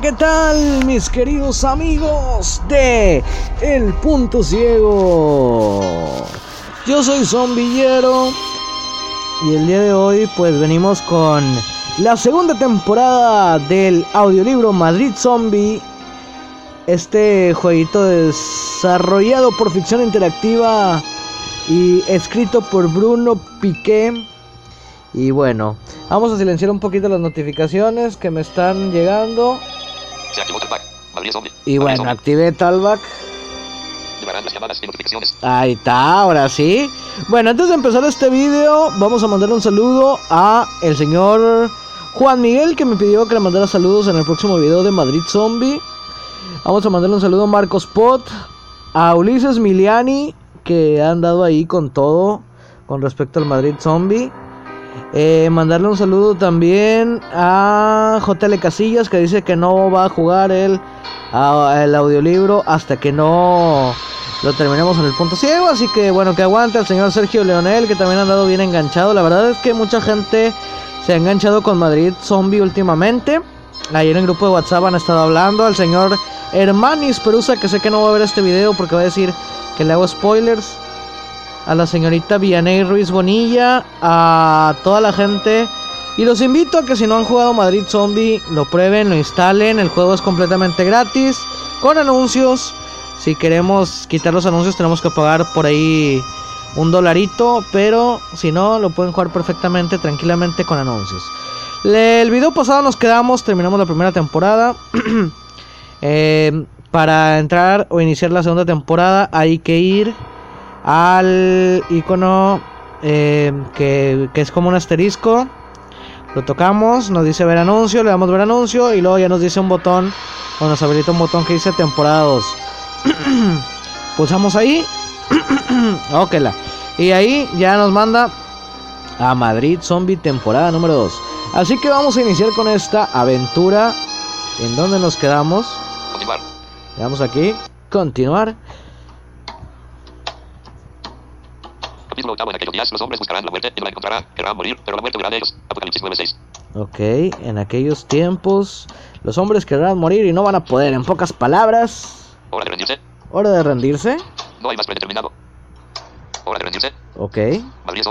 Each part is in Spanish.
¿qué tal mis queridos amigos de El Punto Ciego? Yo soy Zombillero y el día de hoy pues venimos con la segunda temporada del audiolibro Madrid Zombie. Este jueguito desarrollado por ficción interactiva y escrito por Bruno Piqué. Y bueno, vamos a silenciar un poquito las notificaciones que me están llegando. Y Madrid bueno, Zombie. activé Talback. Ahí está, ahora sí. Bueno, antes de empezar este video, vamos a mandarle un saludo a el señor Juan Miguel que me pidió que le mandara saludos en el próximo video de Madrid Zombie. Vamos a mandarle un saludo a Marcos Pot, a Ulises Miliani que han dado ahí con todo con respecto al Madrid Zombie. Eh, mandarle un saludo también a JL Casillas que dice que no va a jugar el, el audiolibro hasta que no lo terminemos en el punto ciego. Así que bueno, que aguante al señor Sergio Leonel que también ha andado bien enganchado. La verdad es que mucha gente se ha enganchado con Madrid Zombie últimamente. Ayer en el grupo de WhatsApp han estado hablando al señor Hermanis Perusa que sé que no va a ver este video porque va a decir que le hago spoilers a la señorita Vianey Ruiz Bonilla, a toda la gente. Y los invito a que si no han jugado Madrid Zombie, lo prueben, lo instalen. El juego es completamente gratis, con anuncios. Si queremos quitar los anuncios, tenemos que pagar por ahí un dolarito. Pero si no, lo pueden jugar perfectamente, tranquilamente con anuncios. El video pasado nos quedamos, terminamos la primera temporada. Eh, para entrar o iniciar la segunda temporada hay que ir al icono eh, que, que es como un asterisco. Lo tocamos, nos dice ver anuncio, le damos ver anuncio y luego ya nos dice un botón o nos habilita un botón que dice temporada 2. Pulsamos ahí. ok, la. Y ahí ya nos manda a Madrid Zombie temporada número 2. Así que vamos a iniciar con esta aventura. ¿En donde nos quedamos? Continuar. Le damos aquí, continuar. Capítulo octavo. En aquellos días los hombres buscarán la muerte y no la encontrarán. Querrán morir, pero la muerte huirá de ellos. Apocalipsis 9.6. Ok, en aquellos tiempos los hombres querrán morir y no van a poder. En pocas palabras, Hora de rendirse. hora de rendirse. No hay más predeterminado. Hora de rendirse. Ok, Madrid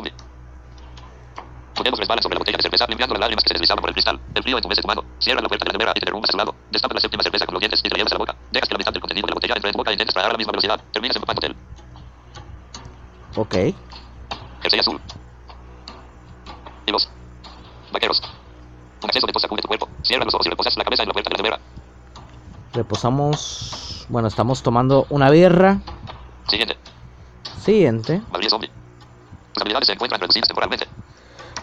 resbalan sobre la botella de cerveza, limpiando las lágrimas que se deslizaban por el cristal. El frío entumece tu mano. Cierra la puerta de la nevera y te derrumbas a su lado. Destapas la séptima cerveza con los dientes y te la llevas a la boca. Dejas que la mitad del contenido de la botella entre en tu boca e intentes tragar a la misma velocidad. Terminas empapándote ok. Jersey azul. Y los vaqueros. Un exceso de tos sacude tu cuerpo. Cierra los ojos y reposas la cabeza en la puerta de la nevera. Reposamos. Bueno, estamos tomando una birra. Siguiente. Siguiente. Madrid Zombie. Tus habilidades se encuentran reducidas temporalmente.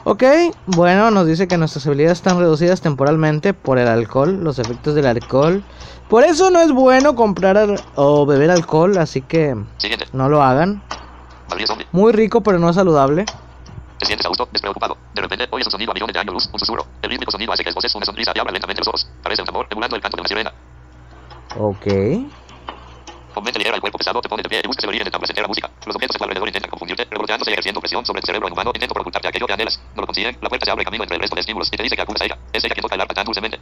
Ok, bueno, nos dice que nuestras habilidades están reducidas temporalmente por el alcohol, los efectos del alcohol. Por eso no es bueno comprar o beber alcohol, así que Siguiente. no lo hagan. Muy rico, pero no es saludable. Te sientes a gusto, despreocupado. De repente oyes un sonido a millones de años luz, un susurro. El rítmico sonido hace que esboces una sonrisa y abra lentamente los ojos. Parece un tambor emulando el canto de una sirena. Ok. Con mente ligera el cuerpo pesado te pone de pie y buscas el origen de tan placentera música. Los objetos a tu alrededor intentan confundirte, revoloteándose y ejerciendo presión sobre tu cerebro inhumano. Intento por ocultarte aquello que anhelas. No lo consiguen. La puerta se abre camino entre el resto de estímulos y te dice que acudas a ella. Es ella quien toca el arpa tan dulcemente.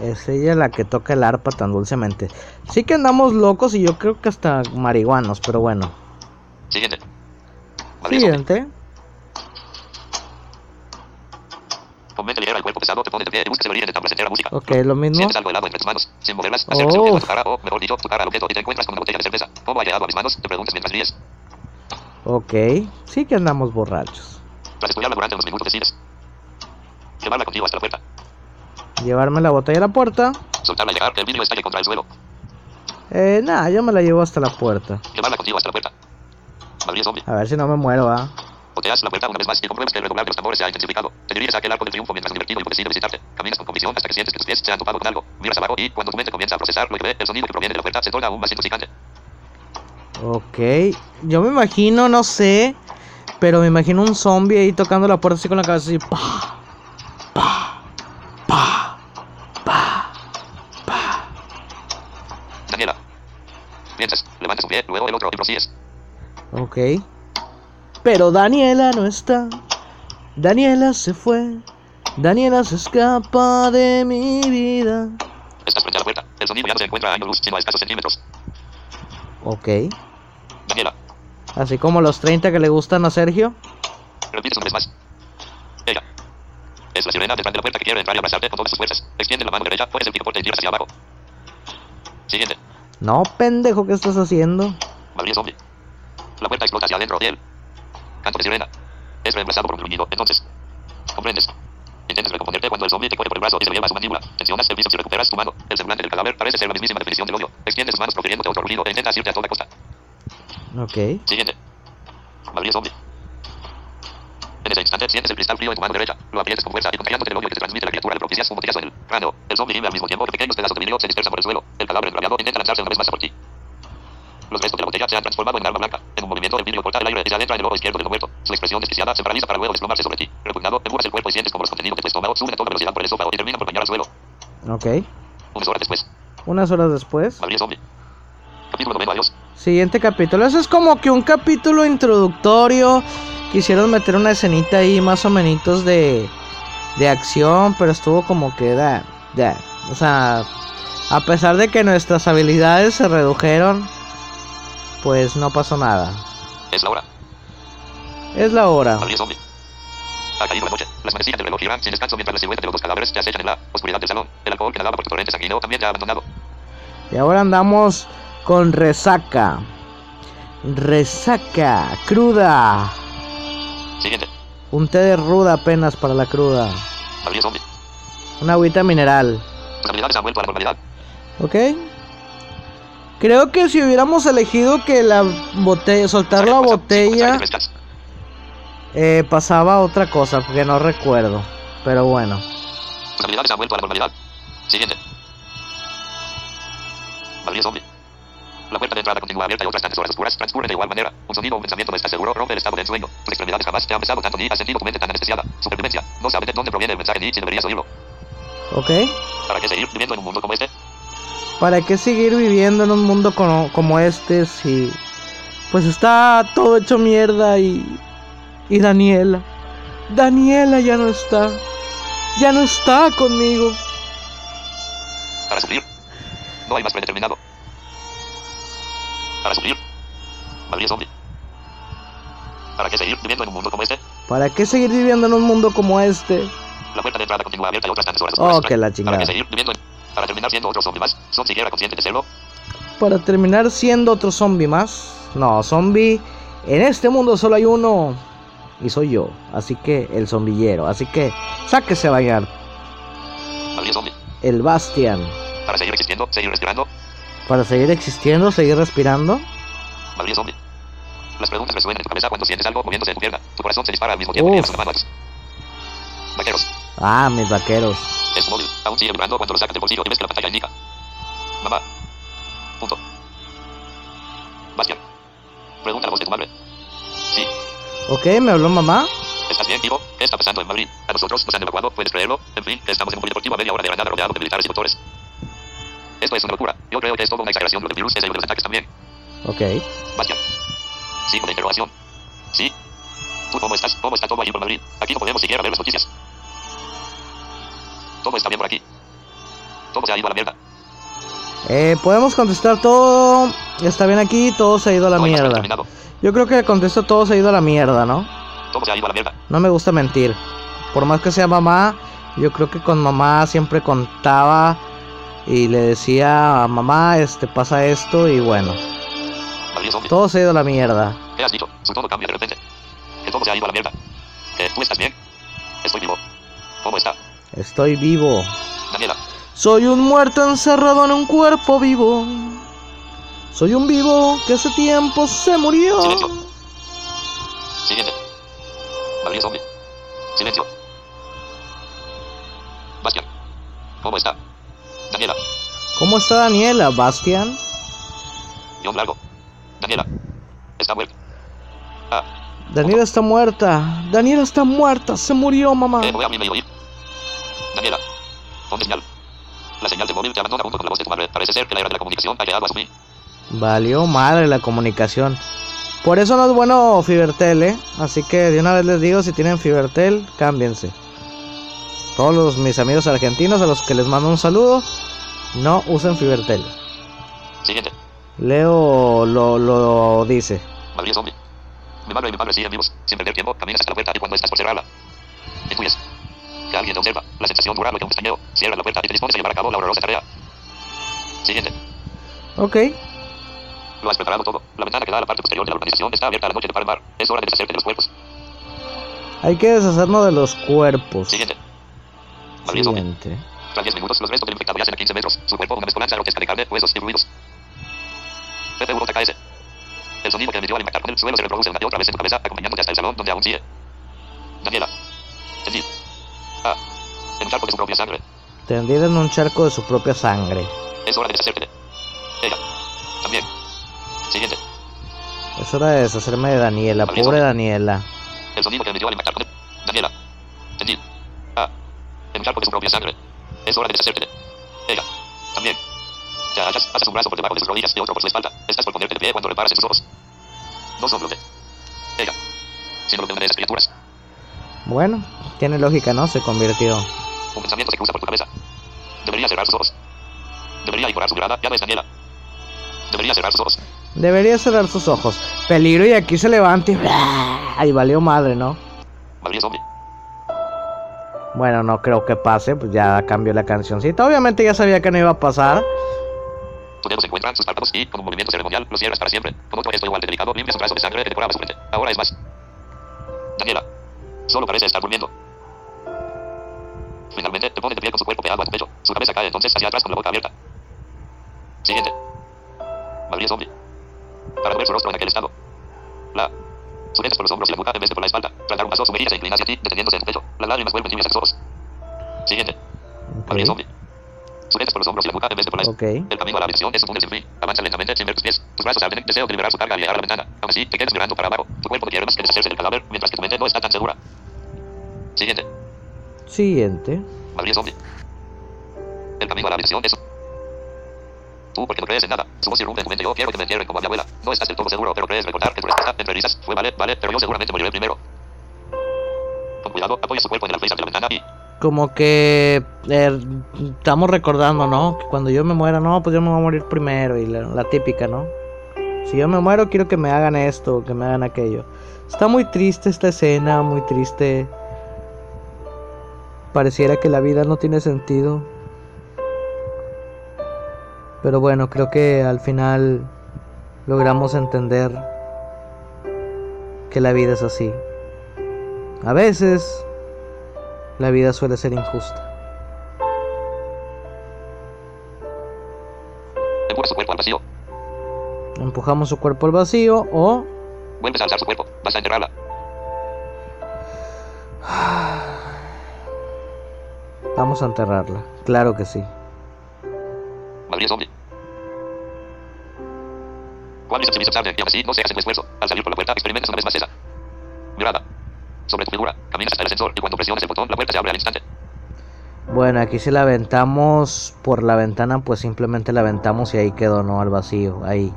Es ella la que toca el arpa tan dulcemente. Sí que andamos locos y yo creo que hasta marihuanos, pero bueno. Siguiente. Zombie. Siguiente. Con mente ligera el cuerpo pesado te pone de pie y buscas el origen de placentera música. Ok, lo mismo. Sientes algo helado entre tus manos. Sin moverlas, el Oh. a tu cara, o mejor dicho, tu cara al objeto y te encuentras con una botella de cerveza. ¿Cómo ha llegado a mis manos? Te preguntas mientras ríes. Ok. Sí que andamos borrachos. Tras estudiarla durante unos minutos decides. Llevarla contigo hasta la puerta. Llevarme la botella a la puerta. Soltarla y dejar que el vidrio estalle contra el suelo. Eh, nada, yo me la llevo hasta la puerta. Llevarla contigo hasta la puerta. A ver si no me muero, ¿ah? Boteas la puerta una vez más y compruebas que el redoblar de los tambores se ha intensificado. Te diriges a aquel arco de triunfo mientras divertido y apetecible visitarte. Caminas con convicción hasta que sientes que tus pies se han topado con algo. Miras abajo y, cuando tu mente comienza a procesar lo que ve, el sonido que proviene de la puerta se torna aún más intoxicante. Ok. Yo me imagino, no sé. Pero me imagino un zombie ahí tocando la puerta así con la cabeza así. Pa, pa, pa, pa, pa. Daniela. Piensas, levantas un pie, luego el otro y prosigues. Ok. Pero Daniela no está. Daniela se fue. Daniela se escapa de mi vida. Estás frente a la puerta. El sonido ya no se encuentra a año luz, sino a escasos centímetros. Ok. Daniela, Así como los 30 que le gustan a Sergio. repites una vez más. Ella. Es la sirena detrás de la puerta que quiere entrar y abrazarte con todas sus fuerzas. Extiende la mano derecha, pones el picaporte y tiras hacia abajo. Siguiente. No, pendejo, ¿qué estás haciendo? Madrid zombie. La puerta explota hacia adentro de él. Canto de sirena. Es reemplazado por un gruñido. Entonces. ¿Comprendes? Intentas recomponerte cuando el zombie te coge por el brazo y se lo lleva a su mandíbula. Tensionas el piso y recuperas tu mano. El semblante del cadáver parece ser la mismísima definición del odio. Extiendes tus manos profiriéndote otro rugido e intentas irte a toda costa. Ok. Siguiente. Madrid zombie. En ese instante sientes el cristal frío en tu mano derecha. Lo aprietas con fuerza y contagiándote del odio que te transmite la criatura, le propicias un botellazo en el cráneo. El zombie gime al mismo tiempo que pequeños pedazos de vidrio se dispersan por el suelo. El cadáver enrabiado intenta lanzarse una vez más a por ti. Los restos de la botella se han transformado en arma blanca. En un movimiento, el vidrio corta el aire y se adentra en el ojo izquierdo del muerto. Su expresión desquiciada se paraliza para luego desplomarse sobre ti. Repugnado, empujas el cuerpo y sientes como los contenidos de tu estómago suben a toda velocidad por el esófago y terminan por bañar al suelo. Ok. Unas horas después, Unas horas después. Madrid zombie. Capítulo noveno, adiós. Siguiente capítulo. Eso es como que un capítulo introductorio. Quisieron meter una escenita ahí más o menos de, de acción, pero estuvo como que da, da. O sea, a pesar de que nuestras habilidades se redujeron, pues no pasó nada. Es la hora. Es la hora. Ha caído la noche. Las manecillas del reloj giran sin descanso mientras la silueta de los dos cadáveres te acechan en la oscuridad del salón. El alcohol que nadaba por tu torrente sanguíneo también ya ha abandonado. Y ahora andamos con resaca. Resaca, cruda. Siguiente. Un té de ruda apenas para la cruda. Madrid zombie. Una agüita mineral. Tus habilidades han vuelto a la normalidad. ¿Ok? Creo que si hubiéramos elegido que la botella, soltar la botella, eh, pasaba otra cosa, porque no recuerdo. Pero bueno. Tus habilidades han vuelto a la normalidad. Siguiente. Madrid zombie. La puerta de entrada continúa abierta y otras tantas horas oscuras transcurren de igual manera. Un sonido o un pensamiento no está seguro rompe el estado de ensueño. Tus extremidades jamás te han besado tanto ni has sentido tu mente tan anestesiada. Supervivencia. No sabes de dónde proviene el mensaje ni si deberías oírlo. ¿Ok? ¿Para qué seguir viviendo en un mundo como este? ¿Para qué seguir viviendo en un mundo como, como este si... Pues está todo hecho mierda y... Y Daniela. Daniela ya no está. Ya no está conmigo. Para sufrir. No hay más predeterminado. Para sufrir. Madrid zombie. ¿Para qué seguir viviendo en un mundo como este? ¿Para qué seguir viviendo en un mundo como este? La puerta de entrada continúa abierta y otras tantas horas Oh, que la ¿Para chingada. qué seguir viviendo en... Para terminar siendo otro zombie más. ¿Son siquiera conscientes de serlo? Para terminar siendo otro zombie más. No, zombie. En este mundo solo hay uno. Y soy yo. Así que el zombillero. Así que sáquese a bañar. Zombie. El Bastian. Para seguir existiendo, seguir respirando. Para seguir existiendo, seguir respirando. Madrid zombie. Las preguntas resuenan en tu cabeza cuando sientes algo moviéndose en tu pierna. Tu corazón se dispara al mismo tiempo Uf. Vaqueros. Ah, mis vaqueros. Es móvil. Aún sigue vibrando cuando lo sacas del bolsillo y ves que la pantalla indica. Mamá. Punto. Bastian. Pregunta la voz de tu madre. Sí. Ok, me habló mamá. ¿Estás bien, vivo? ¿Qué está pasando en Madrid? A nosotros nos han evacuado, ¿puedes creerlo? En fin, estamos en un polideportivo a media hora de Granada rodeado de militares y doctores. Esto es una locura. Yo creo que es todo una exageración. Lo del virus es el de los ataques también. Ok. Bastian. Sigo de interrogación. ¿Sí? ¿Tú cómo estás? ¿Cómo está todo allí por Madrid? Aquí no podemos siquiera ver las noticias. Todo está bien por aquí. Todo se ha ido a la mierda. Eh, podemos contestar todo. Está bien aquí, todo se ha ido a la no mierda. Yo creo que contesto todo se ha ido a la mierda, ¿no? Todo se ha ido a la mierda. No me gusta mentir. Por más que sea mamá, yo creo que con mamá siempre contaba y le decía a mamá, este pasa esto y bueno, todo se ha ido a la mierda. ¿Qué has dicho? Su tono cambia de repente. Que todo se ha ido a la mierda. ¿Que tú estás bien? Estoy vivo. ¿Cómo está? Estoy vivo. Daniela. Soy un muerto encerrado en un cuerpo vivo. Soy un vivo que hace tiempo se murió. Silencio. Siguiente. Madrid zombie. Silencio. Bastian. ¿Cómo está? Daniela. ¿Cómo está Daniela, Bastian? Guión largo. Daniela. Está muerta. Ah. Daniela está muerta. Daniela está muerta. Se murió, mamá. Eh, voy a abrirme que la era de la comunicación ha llegado a su. Valió madre la comunicación. Por eso no es bueno Fibertel, ¿eh? Así que de una vez les digo, si tienen Fibertel, cámbiense. Todos los, mis amigos argentinos a los que les mando un saludo, no usen Fibertel. Siguiente. Leo lo, lo dice. Madrid zombie. Mi madre y mi padre siguen vivos. Sin perder tiempo, caminas hasta la puerta y cuando estás por cerrarla, intuyes que alguien te observa. La sensación dura lo que un pestañeo. Cierra la puerta y te dispones a llevar a cabo la horrorosa tarea. Siguiente. Ok. Lo has preparado todo. La ventana que da a la parte posterior de la urbanización está abierta a la noche de par en par. Es hora de deshacerte de los cuerpos. Hay que deshacernos de los cuerpos. Siguiente. Siguiente. Tras 10 minutos, los restos del infectado yacen a 15 metros. Su cuerpo una mezcolanza grotesca de carne, huesos y ruidos. PPU-KS. El sonido que emitió al impactar con el suelo se reproduce una y otra vez en tu cabeza, acompañándote hasta el salón donde aún sigue. Daniela. Tendid. Ah. En un charco de su propia sangre. Tendida en un charco de su propia sangre. Es hora de deshacerte de ella. También. Siguiente. Es hora de deshacerme de Daniela, pobre. Daniela. El sonido que emitió al impactar con el... Daniela. Tendid. Ah. En charco de su propia sangre. Es hora de deshacerte de ella. También. Te agachas, pasas un brazo por debajo de sus rodillas y otro por su espalda. Estás por ponerte de pie cuando reparas en sus ojos. No los de ella, sino los de una de esas criaturas. Bueno, tiene lógica, ¿no? Se convirtió. Un pensamiento se cruza por tu cabeza. Debería cerrar sus ojos. Debería ignorar su mirada. Ya no es Daniela. Debería cerrar sus ojos. Debería cerrar sus ojos. Peligro y aquí se levanta y... Ay, valió madre, ¿no? Madrid zombie. Bueno, no creo que pase, pues ya cambió la cancioncita. Obviamente ya sabía que no iba a pasar. Tus dedos encuentran sus párpados y, con un movimiento ceremonial, los cierras para siempre. Con otro gesto igual de delicado, limpias un trazo de sangre que decoraba su frente. Ahora es más. Daniela. Solo parece estar durmiendo. Finalmente, te pone de pie con su cuerpo pegado a tu pecho. Su cabeza cae entonces hacia atrás con la boca abierta. Siguiente. Madrid zombie. Para ver su rostro en aquel estado. La. Sujetas por los hombros y la nuca en vez de por la espalda. Tras dar un paso, su se inclina hacia ti, deteniéndose en tu pecho. Las lágrimas vuelven tibias a tus ojos. Siguiente. Madrid Ok. zombie. Sujetas por los hombros y la nuca en vez de por la espalda. Ok. El camino a la habitación es un túnel sin fin. Avanza lentamente sin ver tus pies. Tus brazos arden. Deseo de liberar su carga y llegar a la ventana. Aún así, te quedas mirando para abajo. Tu cuerpo no quiere más que deshacerse del cadáver, mientras que tu mente no está tan segura. Siguiente. Siguiente. Madrid zombie. El camino a la habitación es... Tú porque no crees en nada. Su voz irrumpe en tu mente. Yo quiero que me entierren como a mi abuela. No estás del todo seguro, pero crees recordar que tu respuesta, entre risas, fue vale, vale, pero yo seguramente moriré primero. Con cuidado, apoya su cuerpo en el alféizar de la ventana y... Como que eh, estamos recordando, ¿no? Que cuando yo me muera, no, pues yo me voy a morir primero. Y la, la típica, ¿no? Si yo me muero, quiero que me hagan esto, que me hagan aquello. Está muy triste esta escena, muy triste. Pareciera que la vida no tiene sentido. Pero bueno, creo que al final logramos entender que la vida es así. A veces la vida suele ser injusta. Empuja su cuerpo al vacío. Empujamos su cuerpo al vacío o Vuelves a alzar su cuerpo. Vas a enterrarla. vamos a enterrarla. Claro que sí. Madrid zombie. Juan dice observable y aún así no se hace un esfuerzo. Al salir por la puerta experimentas una vez más esa. Mirada. Sobre tu figura. Caminas hasta el ascensor y cuando presiones el botón la puerta se abre al instante. Bueno, aquí si la aventamos por la ventana, pues simplemente la aventamos y ahí quedó, ¿no? Al vacío, ahí.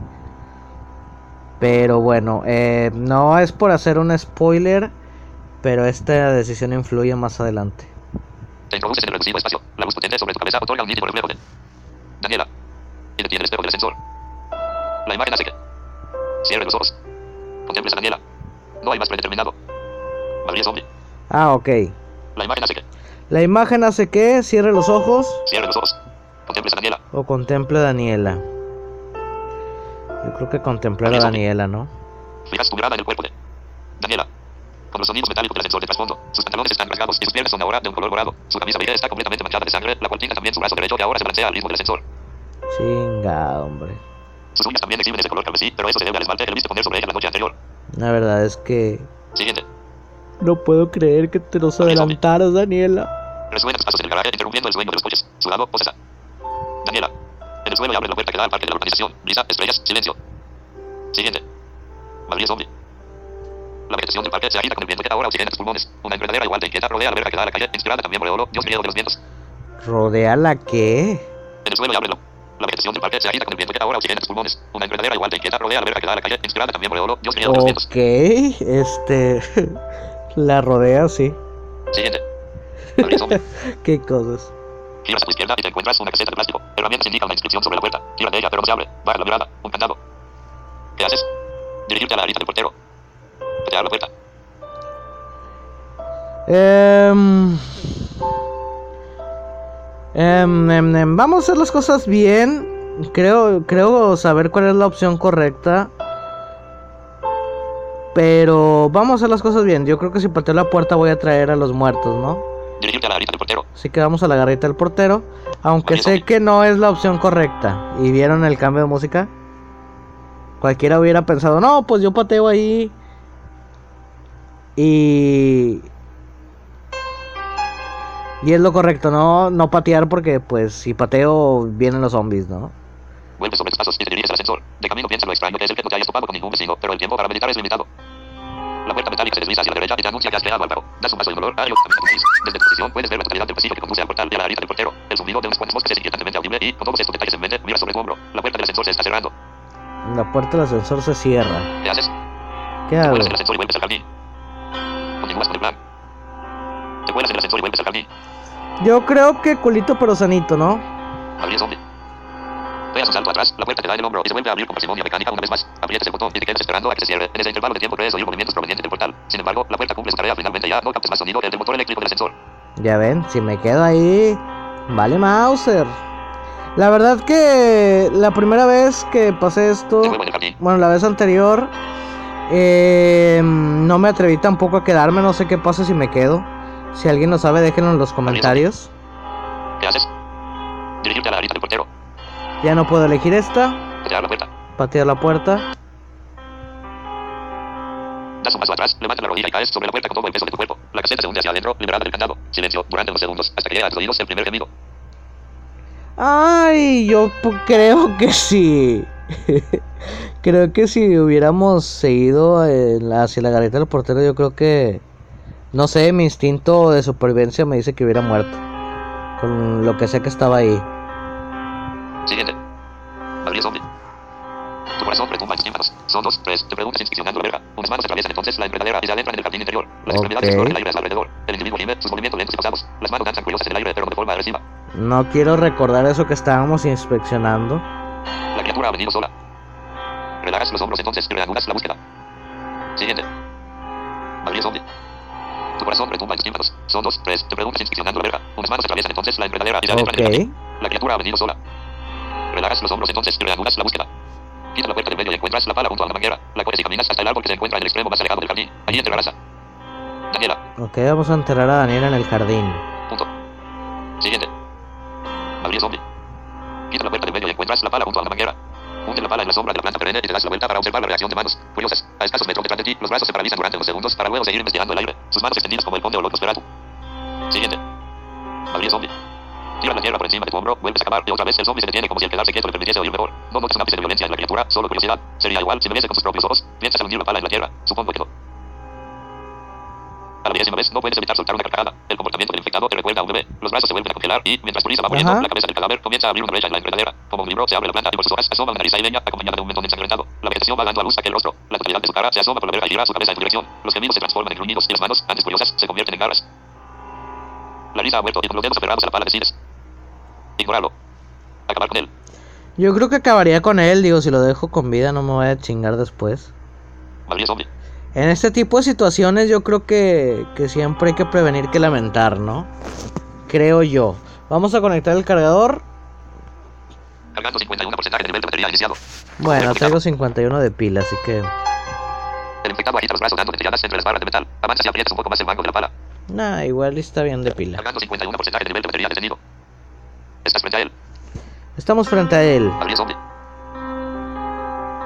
Pero bueno, eh, no es por hacer un spoiler, pero esta decisión influye más adelante. Te introduces en el reducido espacio. La luz potente sobre tu cabeza otorga un nítido reflejo de... Daniela. Y detiene el espejo del ascensor. La imagen hace que... Cierre los ojos. Contemples a Daniela. No hay más predeterminado. Madrid zombie. Ah, ok. La imagen hace que... La imagen hace que cierre los ojos Cierre los ojos. Contemples a Daniela. o contemple a Daniela. Yo creo que contemplar a Daniela, ¿no? Fijas tu mirada en el cuerpo de... Daniela. Con los sonidos metálicos del ascensor de trasfondo. Sus pantalones están rasgados y sus piernas son ahora de un color morado. Su camisa beige está completamente manchada de sangre, la cual pinta también su brazo derecho que ahora se balancea al ritmo del ascensor. Chinga, hombre. Sus uñas también exhiben ese color carmesí, pero eso se debe al esmalte que le viste poner sobre ella la noche anterior. La verdad es que Siguiente. no puedo creer que te nos adelantaras, Daniela. Resuenan tus pasos en el garaje, interrumpiendo el sueño de los coches. Sudado, posesa. Daniela. En el suelo y abre la puerta que da al parque de la urbanización. Brisa, estrellas, silencio. Siguiente. Madrid zombie. La vegetación del parque se agita con el viento que ahora oxigena tus pulmones. Una enredadera igual de inquieta rodea la verga que da a la calle, inspirada también por el olo, Dios miedo de los vientos. ¿Rodea la qué? En el suelo y ábrelo. La vegetación del parque se agita con el viento que ahora oxigena tus pulmones. Una enredadera igual de inquieta rodea la verga que da a la calle, inspirada también por el olo, Dios de los vientos. Ok, este. la rodea, sí. Siguiente. Qué cosas. Giras a tu izquierda y te encuentras una caseta de plástico. Herramientas indica una inscripción sobre la puerta. Gira de ella, pero no se abre. Baja la mirada. Un candado. ¿Qué haces? Dirigirte a la arista del portero. Patear la puerta. Em, em, vamos a hacer las cosas bien. Creo, creo saber cuál es la opción correcta. Pero vamos a hacer las cosas bien. Yo creo que si pateo la puerta voy a traer a los muertos, ¿no? Dirigirte a la arista del portero. Así que vamos a la garrita del portero. Aunque sé que no es la opción correcta. ¿Y vieron el cambio de música? Cualquiera hubiera pensado, no, pues yo pateo ahí. Y... Y es lo correcto, ¿no? No patear porque pues si pateo vienen los zombies, ¿no? Vuelve sobre tus pasos y te diriges al ascensor. De camino piensa lo extraño que es el que no te hayas topado con ningún vecino, pero el tiempo para meditar es limitado. La puerta metálica se desliza hacia la derecha y te anuncia que has llegado al paro. Das un paso de dolor, hay camina con gris. Desde tu posición puedes ver la totalidad del pasillo que conduce al portal y a la arista del portero. El zumbido de unos cuantos bosques es inquietantemente audible y con todos estos detalles en mente, mira sobre tu hombro. La puerta del ascensor se está cerrando. La puerta del ascensor se cierra. ¿Qué haces? ¿Qué hago? cuelas en el ascensor y vuelves al jardín. Continúas con el plan. Te el ascensor y vuelves al jardín. Yo creo que culito pero sanito, ¿no? Abrir zombie. Pegas un salto atrás, la puerta te da en el hombro y se vuelve a abrir con parsimonia mecánica una vez más. Aprietas el botón y te quedas esperando a que se cierre. En ese intervalo de tiempo puedes oír movimientos provenientes del portal. Sin embargo, la puerta cumple su tarea finalmente ya no captes más sonido que el del motor eléctrico del ascensor. Ya ven, si me quedo ahí, vale Mauser. La verdad que la primera vez que pasé esto, bueno, la vez anterior, eh, no me atreví tampoco a quedarme, no sé qué pasa si me quedo. Si alguien lo sabe, déjenlo en los comentarios. ¿Qué haces? Dirigirte a la del portero. Ya no puedo elegir esta, Patear la puerta. patear la puerta. Das un paso atrás, levanta la rodilla y caes sobre la puerta con todo el peso de tu cuerpo. La caseta se hunde hacia adentro, liberada del candado. Silencio durante unos segundos, hasta que llega a tus oídos el primer gemido. Ay, yo creo que sí. creo que si hubiéramos seguido hacia la garita del portero, yo creo que, no sé, mi instinto de supervivencia me dice que hubiera muerto. Con lo que sé que estaba ahí. Siguiente. Abrir zombie. Tu corazón retumba en. Son dos, tres. Te preguntas inspeccionando la verga. Unas manos atraviesan entonces la enredadera y se adentran en el jardín interior. Las extremidades Ok. exploran el aire a su alrededor. El individuo gime, sus movimientos lentos y pausados. Las manos danzan curiosas en el aire, pero no de forma agresiva. No quiero recordar eso que estábamos inspeccionando. La criatura ha venido sola. Relajas los hombros entonces y reanudas la búsqueda. Siguiente. Abrir zombie. Tu corazón retumba en tus tímpanos. Son dos, tres. Te preguntas inspeccionando la verga. Unas manos atraviesan entonces la enredadera y se adentran en el. La criatura ha venido sola. Relajas los hombros entonces y reanudas la búsqueda. Quita la puerta del medio y encuentras la pala junto a la manguera. La coges y caminas hasta el árbol que se encuentra en el extremo más alejado del jardín. Allí enterrarás a Daniela. Ok, vamos a enterrar a Daniel en el jardín. Punto. Siguiente. Abrir zombie. Quita la puerta del medio y encuentras la pala junto a la manguera. Hunde la pala en la sombra de la planta perenne y te das la vuelta para observar la reacción de manos. Curiosas. A escasos metros detrás de ti, los brazos se paralizan durante unos segundos para luego seguir investigando el aire. Sus manos extendidas como el conde o Nosferatu. Siguiente. Abrir zombie. Tira la tierra por encima de tu hombro, vuelves a acabar y otra vez el zombie se detiene como si el quedarse quieto le permitiese oír mejor. No notas un ápice de violencia en la criatura, solo curiosidad. Sería igual si me viese con sus propios ojos. Piensas al hundir la pala en la tierra. Supongo que no. A la vigésima vez no puedes evitar soltar una carcajada. El comportamiento del infectado te recuerda a un bebé. Los brazos se vuelven a congelar y, mientras Purisa va Ajá. la cabeza del cadáver comienza a abrir una brecha en la enredadera. Como un libro, se abre la planta y por sus hojas asoma una nariz aireña acompañada de un mentón ensangrentado. La vegetación va dando a luz aquel rostro. La totalidad de su cara se asoma por la verga y gira su cabeza en tu dirección. Los gemidos se transforman en gruñidos y las manos, antes curiosas, se convierten en garras. La risa ha muerto y con los dedos aferrados a la pala decides. Ignorarlo. Acabar con él. Yo creo que acabaría con él, digo, si lo dejo con vida no me voy a chingar después. Abrir zombie. En este tipo de situaciones yo creo que, que siempre hay que prevenir que lamentar, ¿no? Creo yo. Vamos a conectar el cargador. Cargando 51% de nivel de batería iniciado. Bueno, traigo 51 de pila, así que... El infectado agita los brazos dando entre las barras de metal. Avanzas y aprietas un poco más el mango de la pala. Nah, igual está bien de pila. Cargando 51% de nivel de batería detenido. Estás frente a él. Estamos frente a él. Abrir zombie.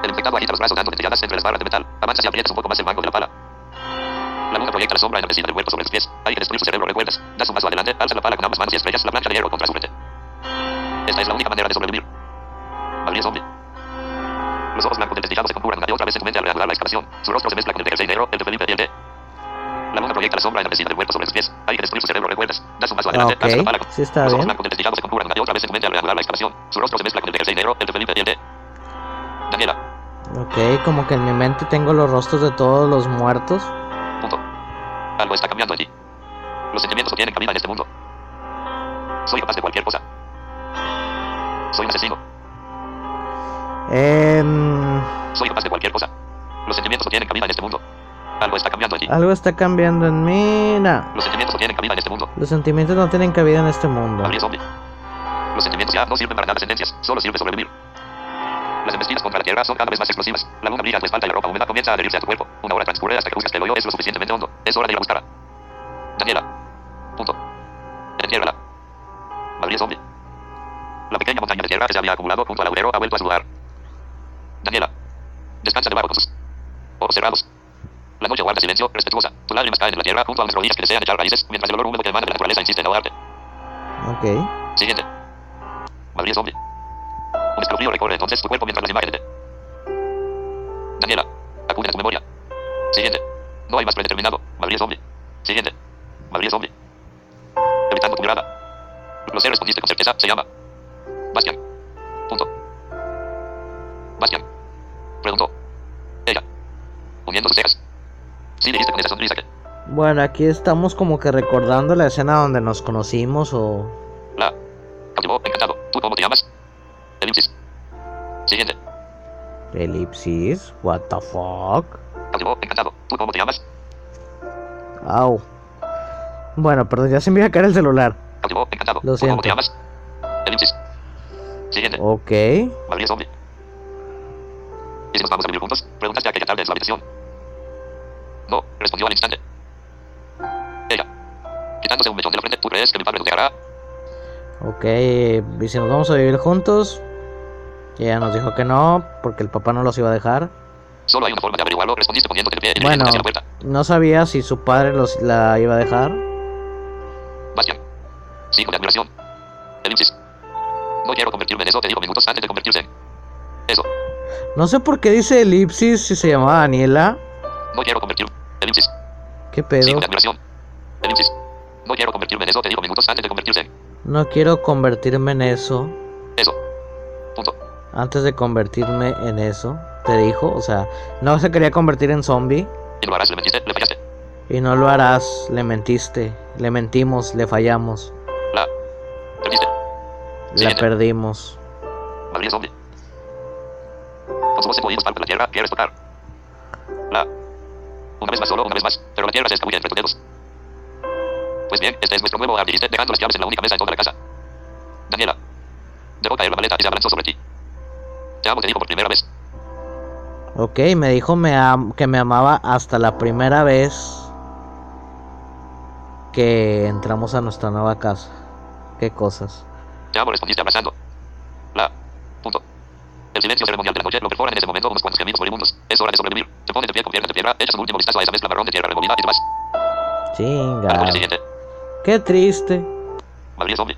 El infectado agita los brazos dando entre las barras de metal. Avanzas y aprietas un poco más el mango de la pala. La luna proyecta la sombra enardecida del cuerpo sobre tus pies. Hay que destruir su cerebro, recuerdas. Das un paso adelante, alza la pala con ambas manos y estrellas la plancha de hierro contra su frente. Esta es la única manera de sobrevivir. Abrir zombie. Los ojos blancos del desdichado se conjuran una y otra vez en tu mente al reanudar la excavación. Su rostro se mezcla con el de jersey negro, el de Felipe y el de... La luna proyecta la sombra enardecida del cuerpo sobre sus pies. Hay que destruir su cerebro, recuerdas. Das un paso adelante, Ok, alza la pala. sí está Los ojos blancos del desdichado se conjuran una y otra vez en tu mente al reanudar la excavación. Su rostro se mezcla con el de jersey negro, el de Felipe y el de... Daniela. Ok, como que en mi mente tengo los rostros de todos los muertos. Punto. Algo está cambiando allí. Los sentimientos no tienen cabida en este mundo. Soy capaz de cualquier cosa. Soy un asesino. Em, Soy capaz de cualquier cosa. Los sentimientos no tienen cabida en este mundo. Algo está cambiando ti. algo está cambiando en mí. Los sentimientos no tienen cabida en este mundo. los sentimientos no tienen cabida en este mundo. Los sentimientos ya no sirven para dar sentencias, solo sirve sobrevivir. Las embestidas contra la tierra son cada vez más explosivas. La luna brilla a tu espalda y la ropa húmeda comienza a adherirse a tu cuerpo. Una hora transcurre hasta que buscas que el hoyo es lo suficientemente hondo. Es hora de ir a buscarla. Daniela. Punto. Entiérrala. Gabriel Zombie. La pequeña montaña de tierra que se había acumulado junto al agujero ha vuelto a su lugar. Daniela. Descansa debajo con sus ojos cerrados. La noche guarda silencio, respetuosa. Tus lágrimas caen en la tierra junto a las rodillas que desean echar raíces, mientras el olor húmedo que emana de la naturaleza insiste en ahogarte. Ok. Siguiente. Gabriel Zombie. Un escalofrío recorre entonces tu cuerpo mientras las imágenes de... Daniela. Acude a tu memoria. Siguiente. No hay más predeterminado. Gabriel Zombie. Siguiente. Gabriel Zombie. Evitando tu mirada. Lo sé, respondiste con certeza. Se llama. Bastian. Punto. Bastian. Preguntó. Ella. Uniendo sus cejas. Sí, dijiste con esa sonrisa que... Bueno, aquí estamos como que recordando la escena donde nos conocimos o... Elipsis, what the fuck? Encantado. ¿Tú cómo te llamas? Au. Bueno, perdón, ya se me iba a caer el celular. Encantado. Lo ¿Tú cómo te siento. llamas? Elipsis. Siguiente. Ok. ¿Y si nos vamos a vivir juntos? Preguntaste aquella tarde en su habitación. No, respondió al instante. Ella. Quitándose un mechón de la frente, ¿tú crees que mi padre nos dejará? Ok, y si nos vamos a vivir juntos, y ella nos dijo que no, porque el papá no los iba a dejar. Solo hay una forma de averiguarlo, respondiste poniéndote de pie y Bueno, hacia la puerta. no sabía si su padre los, la iba a dejar. Bastian. Sigo de admiración. Elipsis. No quiero convertirme en eso, te digo minutos antes de convertirse en... Eso. No sé por qué dice Elipsis si se llamaba Daniela. No quiero convertirme... Elipsis. ¿Qué pedo? Admiración. Elipsis. No quiero convertirme en eso, te digo minutos antes de convertirse. No quiero convertirme en eso. Eso. Antes de convertirme en eso, te dijo. O sea, no se quería convertir en zombie. Y lo harás, le mentiste, le fallaste. Y no lo harás, le mentiste. Le mentimos, le fallamos. La. Perdiste. La Siguiente. perdimos. Gabriel Zombie. Con su voz en palpa la tierra, quieres tocar. La. Una vez más solo, una vez más, pero la tierra se escabulle entre tus dedos. Pues bien, este es nuestro nuevo dijiste, dejando las llaves en la única mesa en toda la casa. Daniela. Dejó caer la maleta y se abalanzó sobre ti. Te amo, te dijo por primera vez. Ok, me dijo me am- que me amaba hasta la primera vez que entramos a nuestra nueva casa. Qué cosas. Te amo, respondiste abrazando. La. Punto. El silencio ceremonial de la noche lo perforan en ese momento unos cuantos gemidos moribundos. Es hora de sobrevivir. Te pones de pie cubierta de piedra, echas un último vistazo a esa mezcla marrón de tierra removida y la Chinga. siguiente. Qué triste. Gabriel Zombie.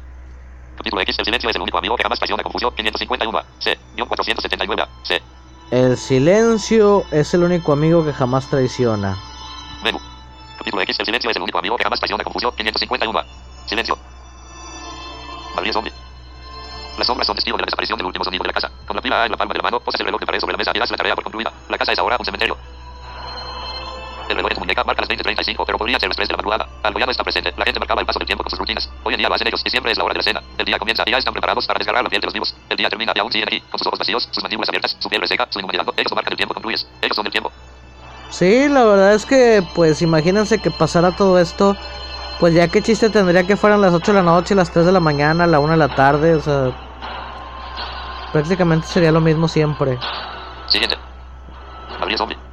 Capítulo X. El silencio es el único amigo que jamás traiciona confusión. 551 A. C. 479 A. C. El silencio es el único amigo que jamás traiciona. Menú. Capítulo X. El silencio es el único amigo que jamás traiciona confusión. 551 A. Silencio. Gabriel Zombie. Las sombras son testigos de la desaparición del último sonido de la casa. Con la pila A en la palma de la mano, posas el reloj de pared sobre la mesa y das la tarea por concluida. La casa es ahora un cementerio. El reloj de tu muñeca marca las 20.35, pero podría ser las 3 de la madrugada. Algo ya no está presente. La gente marcaba el paso del tiempo con sus rutinas. Hoy en día lo hacen ellos y siempre es la hora de la cena. El día comienza y ya están preparados para desgarrar la piel de los vivos. El día termina y aún siguen aquí, con sus ojos vacíos, sus mandíbulas abiertas, su piel reseca, su inmovilidad. Ellos no marcan el tiempo, concluyes. Ellos son el tiempo. Sí, la verdad es que, pues imagínense que pasara todo esto. Pues ya qué chiste tendría que fueran las 8 de la noche, las 3 de la mañana, la 1 de la tarde, o sea. Prácticamente sería lo mismo siempre. Siguiente. Gabriel Zombie.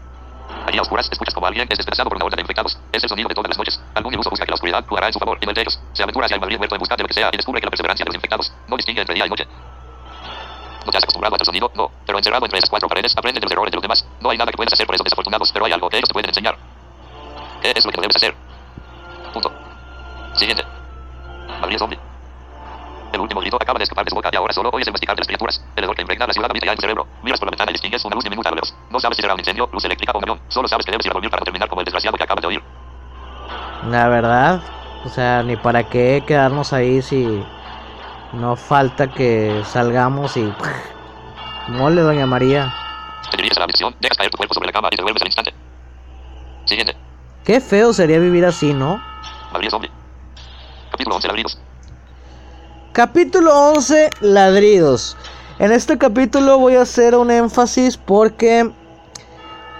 Allí a oscuras escuchas como alguien es despedazado por una horda de infectados. Es el sonido de todas las noches. Algún iluso busca que la oscuridad jugará en su favor no el de ellos. Se aventura hacia el Madrid muerto en busca de lo que sea y descubre que la perseverancia de los infectados no distingue entre día y noche. ¿No te has acostumbrado a tal sonido? No. Pero encerrado entre esas cuatro paredes, aprende de los errores de los demás. No hay nada que puedas hacer por esos desafortunados, pero hay algo que ellos te pueden enseñar. ¿Qué es lo que no debes hacer? Punto. Siguiente. Gabriel Zombie. El último grito acaba de escapar de su boca y ahora solo oyes el masticar de las criaturas. El hedor que impregna la ciudad habita ya en tu cerebro. Miras por la ventana y distingues una luz diminuta a lo lejos. No sabes si será un incendio, luz eléctrica o un avión. Solo sabes que debes ir a dormir para terminar como el desgraciado que acabas de oír. La verdad, o sea, ni para qué quedarnos ahí si no falta que salgamos y. Mole, doña María. Te diriges a la habitación, dejas caer tu cuerpo sobre la cama y te vuelves al instante. Siguiente. Qué feo sería vivir así, ¿no? Gabriel Zombie. Capítulo 11, ladridos. Capítulo 11, ladridos. En este capítulo voy a hacer un énfasis porque,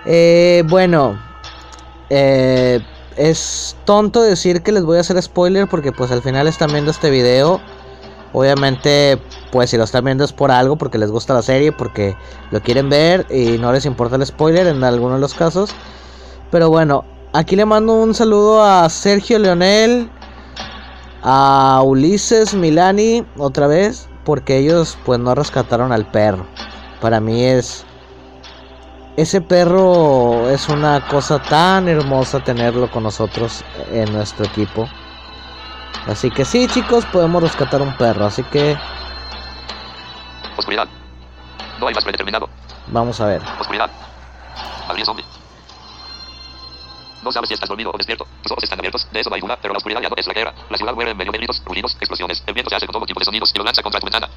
eh, bueno, eh, es tonto decir que les voy a hacer spoiler porque pues al final están viendo este video. Obviamente, pues si lo están viendo es por algo, porque les gusta la serie, porque lo quieren ver y no les importa el spoiler en algunos de los casos. Pero bueno, aquí le mando un saludo a Sergio Leonel, a Ulises Milani otra vez, porque ellos pues no rescataron al perro. Para mí es ese perro es una cosa tan hermosa tenerlo con nosotros en nuestro equipo. Así que sí, chicos, podemos rescatar un perro. Así que Oscuridad. No hay más predeterminado. vamos a ver. Oscuridad. Zombie. No sabes si estás dormido o despierto. Tus ojos están abiertos, de eso no hay duda, pero la oscuridad ya no es la que era. La ciudad muere en medio de gritos, ruidos, explosiones. El viento se hace con todo tipo de sonidos y lo lanza contra tu ventana.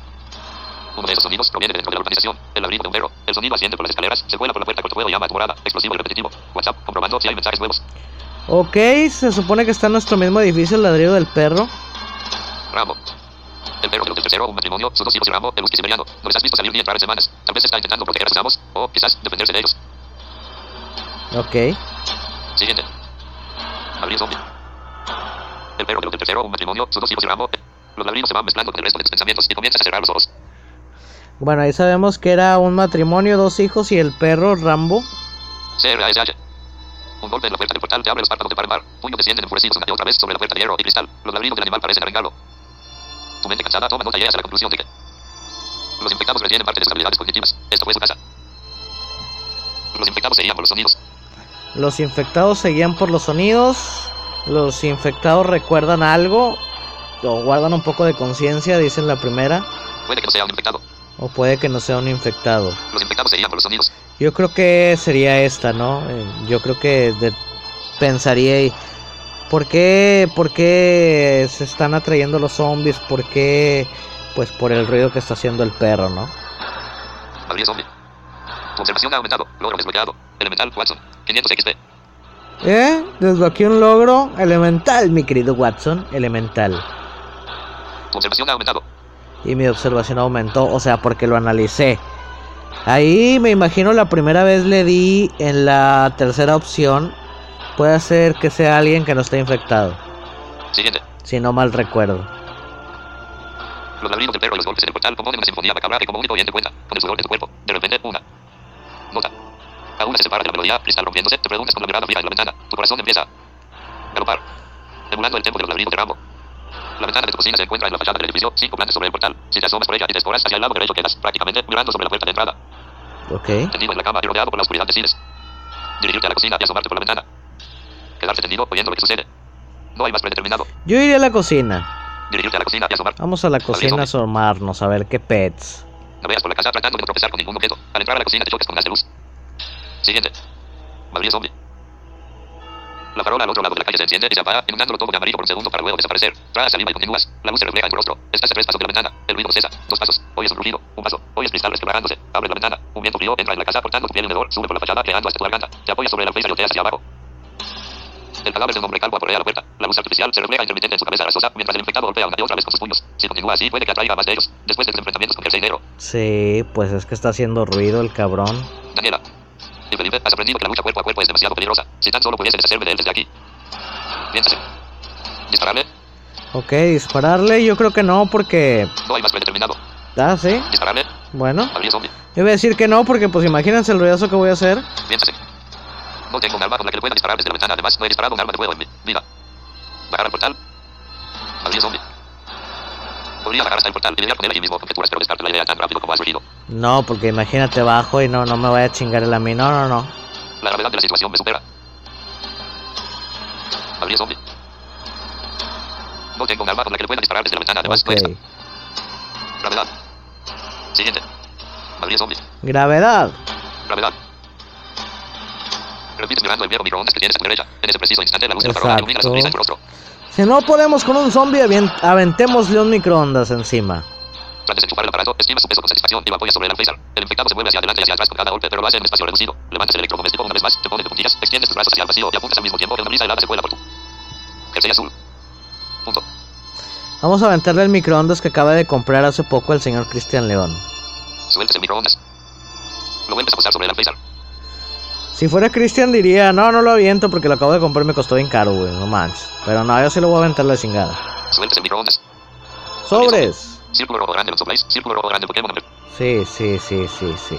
Uno de esos sonidos proviene de dentro de la urbanización. El ladrido de un perro. El sonido asciende por las escaleras, se cuela por la puerta cortafuego y llama a tu morada. Explosivo y repetitivo. WhatsApp, comprobando si hay mensajes nuevos. Ok, se supone que está en nuestro mismo edificio el ladrillo del perro. Rambo. El perro del tercero, un matrimonio, sus dos hijos y Rambo, el siberiano. No les has visto salir ni entrar en semanas. Tal vez está intentando proteger a sus amos, o quizás defenderse de ellos. Ok. Siguiente. Abril zombie. El perro del tercero, un matrimonio, sus dos hijos y Rambo. Los ladridos se van mezclando con el resto de tus pensamientos y comienzas a cerrar los ojos. Bueno, ahí sabemos que era un matrimonio, dos hijos y el perro Rambo. CRASH. Un golpe en la puerta del portal te abre los párpados de par en par. Puños descienden enfurecidos una y otra vez sobre la puerta de hierro y cristal. Los ladridos del animal parecen arrancarlo. Tu mente cansada toma nota y llegas a la conclusión de que los infectados retienen parte de sus habilidades cognitivas. Esto fue su casa. Los infectados se iban por los sonidos. Los infectados seguían por los sonidos. Los infectados recuerdan algo. O guardan un poco de conciencia, dicen la primera. Puede que no sea un infectado. O puede que no sea un infectado. Los infectados se iban por los sonidos. Yo creo que sería esta, ¿no? Eh, Yo creo que de- pensaría y ¿por qué, ¿por qué se están atrayendo los zombies? ¿Por qué? Pues por el ruido que está haciendo el perro, ¿no? Abril zombie. Tu observación ha aumentado. Logro desbloqueado. Elemental Watson. 500 XP. ¿Eh? Desbloqueé un logro elemental, mi querido Watson, elemental. Tu observación ha aumentado. Y mi observación aumentó, o sea, porque lo analicé. Ahí me imagino la primera vez le di en la tercera opción. Puede ser que sea alguien que no esté infectado, Siguiente. si no mal recuerdo. Los ladridos del perro y los golpes en el portal componen una sinfonía macabra que como único oyente cuenta con el sudor de tu cuerpo. De repente, una nota. A una se separa de la melodía, cristal rompiéndose, te preguntas con la mirada fija en la ventana. Tu corazón empieza a galopar, emulando el tempo de los ladridos de Rambo. La ventana de tu cocina se encuentra en la fachada del edificio, cinco plantas sobre el portal. Si te asomas por ella y te escoras hacia el lado derecho quedas prácticamente mirando sobre la puerta de entrada. Ok. Tendido en la cama y rodeado por la oscuridad decides dirigirte a la cocina y asomarte por la ventana. Quedarte tendido oyendo lo que sucede. No hay más predeterminado. Yo iría a la cocina. Dirigirte a la cocina y asomar. Vamos a la cocina a asomarnos a ver qué pets. Navegas por la casa tratando de no tropezar con ningún objeto. Al entrar a la cocina te chocas con gas de luz. Siguiente. Madrid zombie. La farola al otro lado de la calle se enciende y se apaga, inundándolo todo de amarillo por un segundo para luego desaparecer. Tragas saliva y continúas. La luz se refleja en tu rostro. Estás a tres pasos de la ventana. El ruido cesa. Dos pasos. Oyes un rugido. Un paso. Oyes cristal resquebrajándose. Abre la ventana. Un viento frío entra en la casa cortando tu piel en hedor. Sube por la fachada creando hasta tu garganta. Te apoyas sobre la alféizar y volteas hacia abajo. El cadáver de un hombre calvo aporrea la puerta. La luz artificial se refleja intermitente en su cabeza grasosa mientras el infectado golpea una y otra vez con sus puños. Si continúa así, puede que atraiga a más de ellos. Después de los enfrentamientos con Jersey Negro. Sí, pues es que está haciendo ruido el cabrón. Daniela. Has aprendido que la lucha cuerpo a cuerpo es demasiado peligrosa. Si tan solo pudiese deshacerme de él desde aquí. Piénsase. Dispararle. Ok, dispararle, yo creo que no, porque. No hay más predeterminado. Ah, sí. Dispararle. Bueno, yo voy a decir que no, porque pues imagínense el ruidazo que voy a hacer. Piénsase. No tengo un arma con la que le pueda disparar desde la ventana. Además, no he disparado un arma de fuego en mi vida. Bajar al portal. Abrir zombie. Podría bajar hasta el portal y lidiar con él allí mismo. Conjeturas, pero descarto la idea tan rápido como has surgido. No, porque imagínate bajo y no, no me vaya a chingar el a mí. No, no, no. La gravedad de la situación me supera. Abrir zombie. No tengo un arma con la que le pueda disparar desde la ventana. Además, no Ok. está. Gravedad. Siguiente. Zombie. Gravedad. Gravedad. Repites mirando el viejo microondas que tienes a tu derecha. En ese preciso instante, la luz de la farola ilumina la sonrisa en tu rostro. Si no podemos con un zombie, aventémosle un microondas encima. Tras desenchufar el aparato, estima su peso con satisfacción y lo apoya sobre el alféizar. El infectado se mueve hacia adelante y hacia atrás con cada golpe, pero lo hace en un espacio reducido. Levantas el electrodoméstico una vez más, te pones de puntillas, extiendes tus brazos hacia el vacío y apuntas al mismo tiempo que una brisa helada se cuela por tu jersey azul. Punto. Vamos a aventarle el microondas que acaba de comprar hace poco el señor Cristian León. Sueltes el microondas. Lo vuelves a posar sobre el freezer. Si fuera Cristian diría, no, no lo aviento porque lo acabo de comprar y me costó bien caro, güey, no manches. Pero no, yo sí lo voy a aventar la chingada. Sobres. Círculo rojo grande, lo sopláis. Círculo rojo grande, Pokémon. Sí, sí, sí, sí, sí.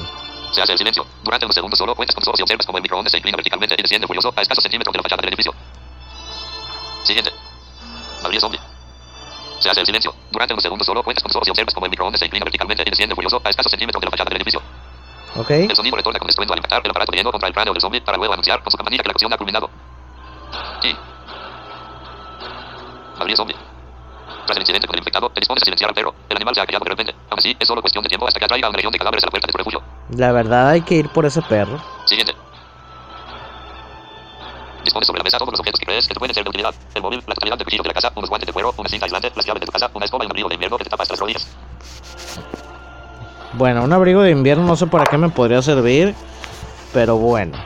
Se hace el silencio. Durante unos segundos solo cuentas con tus ojos y observas como el microondas se inclina verticalmente y desciende furioso a escasos centímetros de la fachada del edificio. Siguiente. Madrid zombie. Se hace el silencio. Durante unos segundos solo cuentas con tus ojos y observas como el microondas se inclina verticalmente y desciende furioso a escasos centímetros de la fachada del edificio. Ok. El sonido retorna con estruendo al impactar el aparato de hielo contra el cráneo del zombie para luego anunciar con su campanilla que la acción ha culminado. Y. Madrid zombie. Tras el incidente con el infectado, te dispones a silenciar al perro. El animal se ha callado de repente. Aún así, es solo cuestión de tiempo hasta que atraiga a un legión de cadáveres a la puerta de tu refugio. La verdad hay que ir por ese perro. Siguiente. Dispones sobre la mesa todos los objetos que crees que te pueden ser de utilidad. El móvil, la totalidad del cuchillo de la casa, unos guantes de cuero, una cinta aislante, las llaves de tu casa, una escoba y un abrigo de invierno que te tapa hasta las rodillas. Bueno, un abrigo de invierno no sé para qué me podría servir. Pero bueno.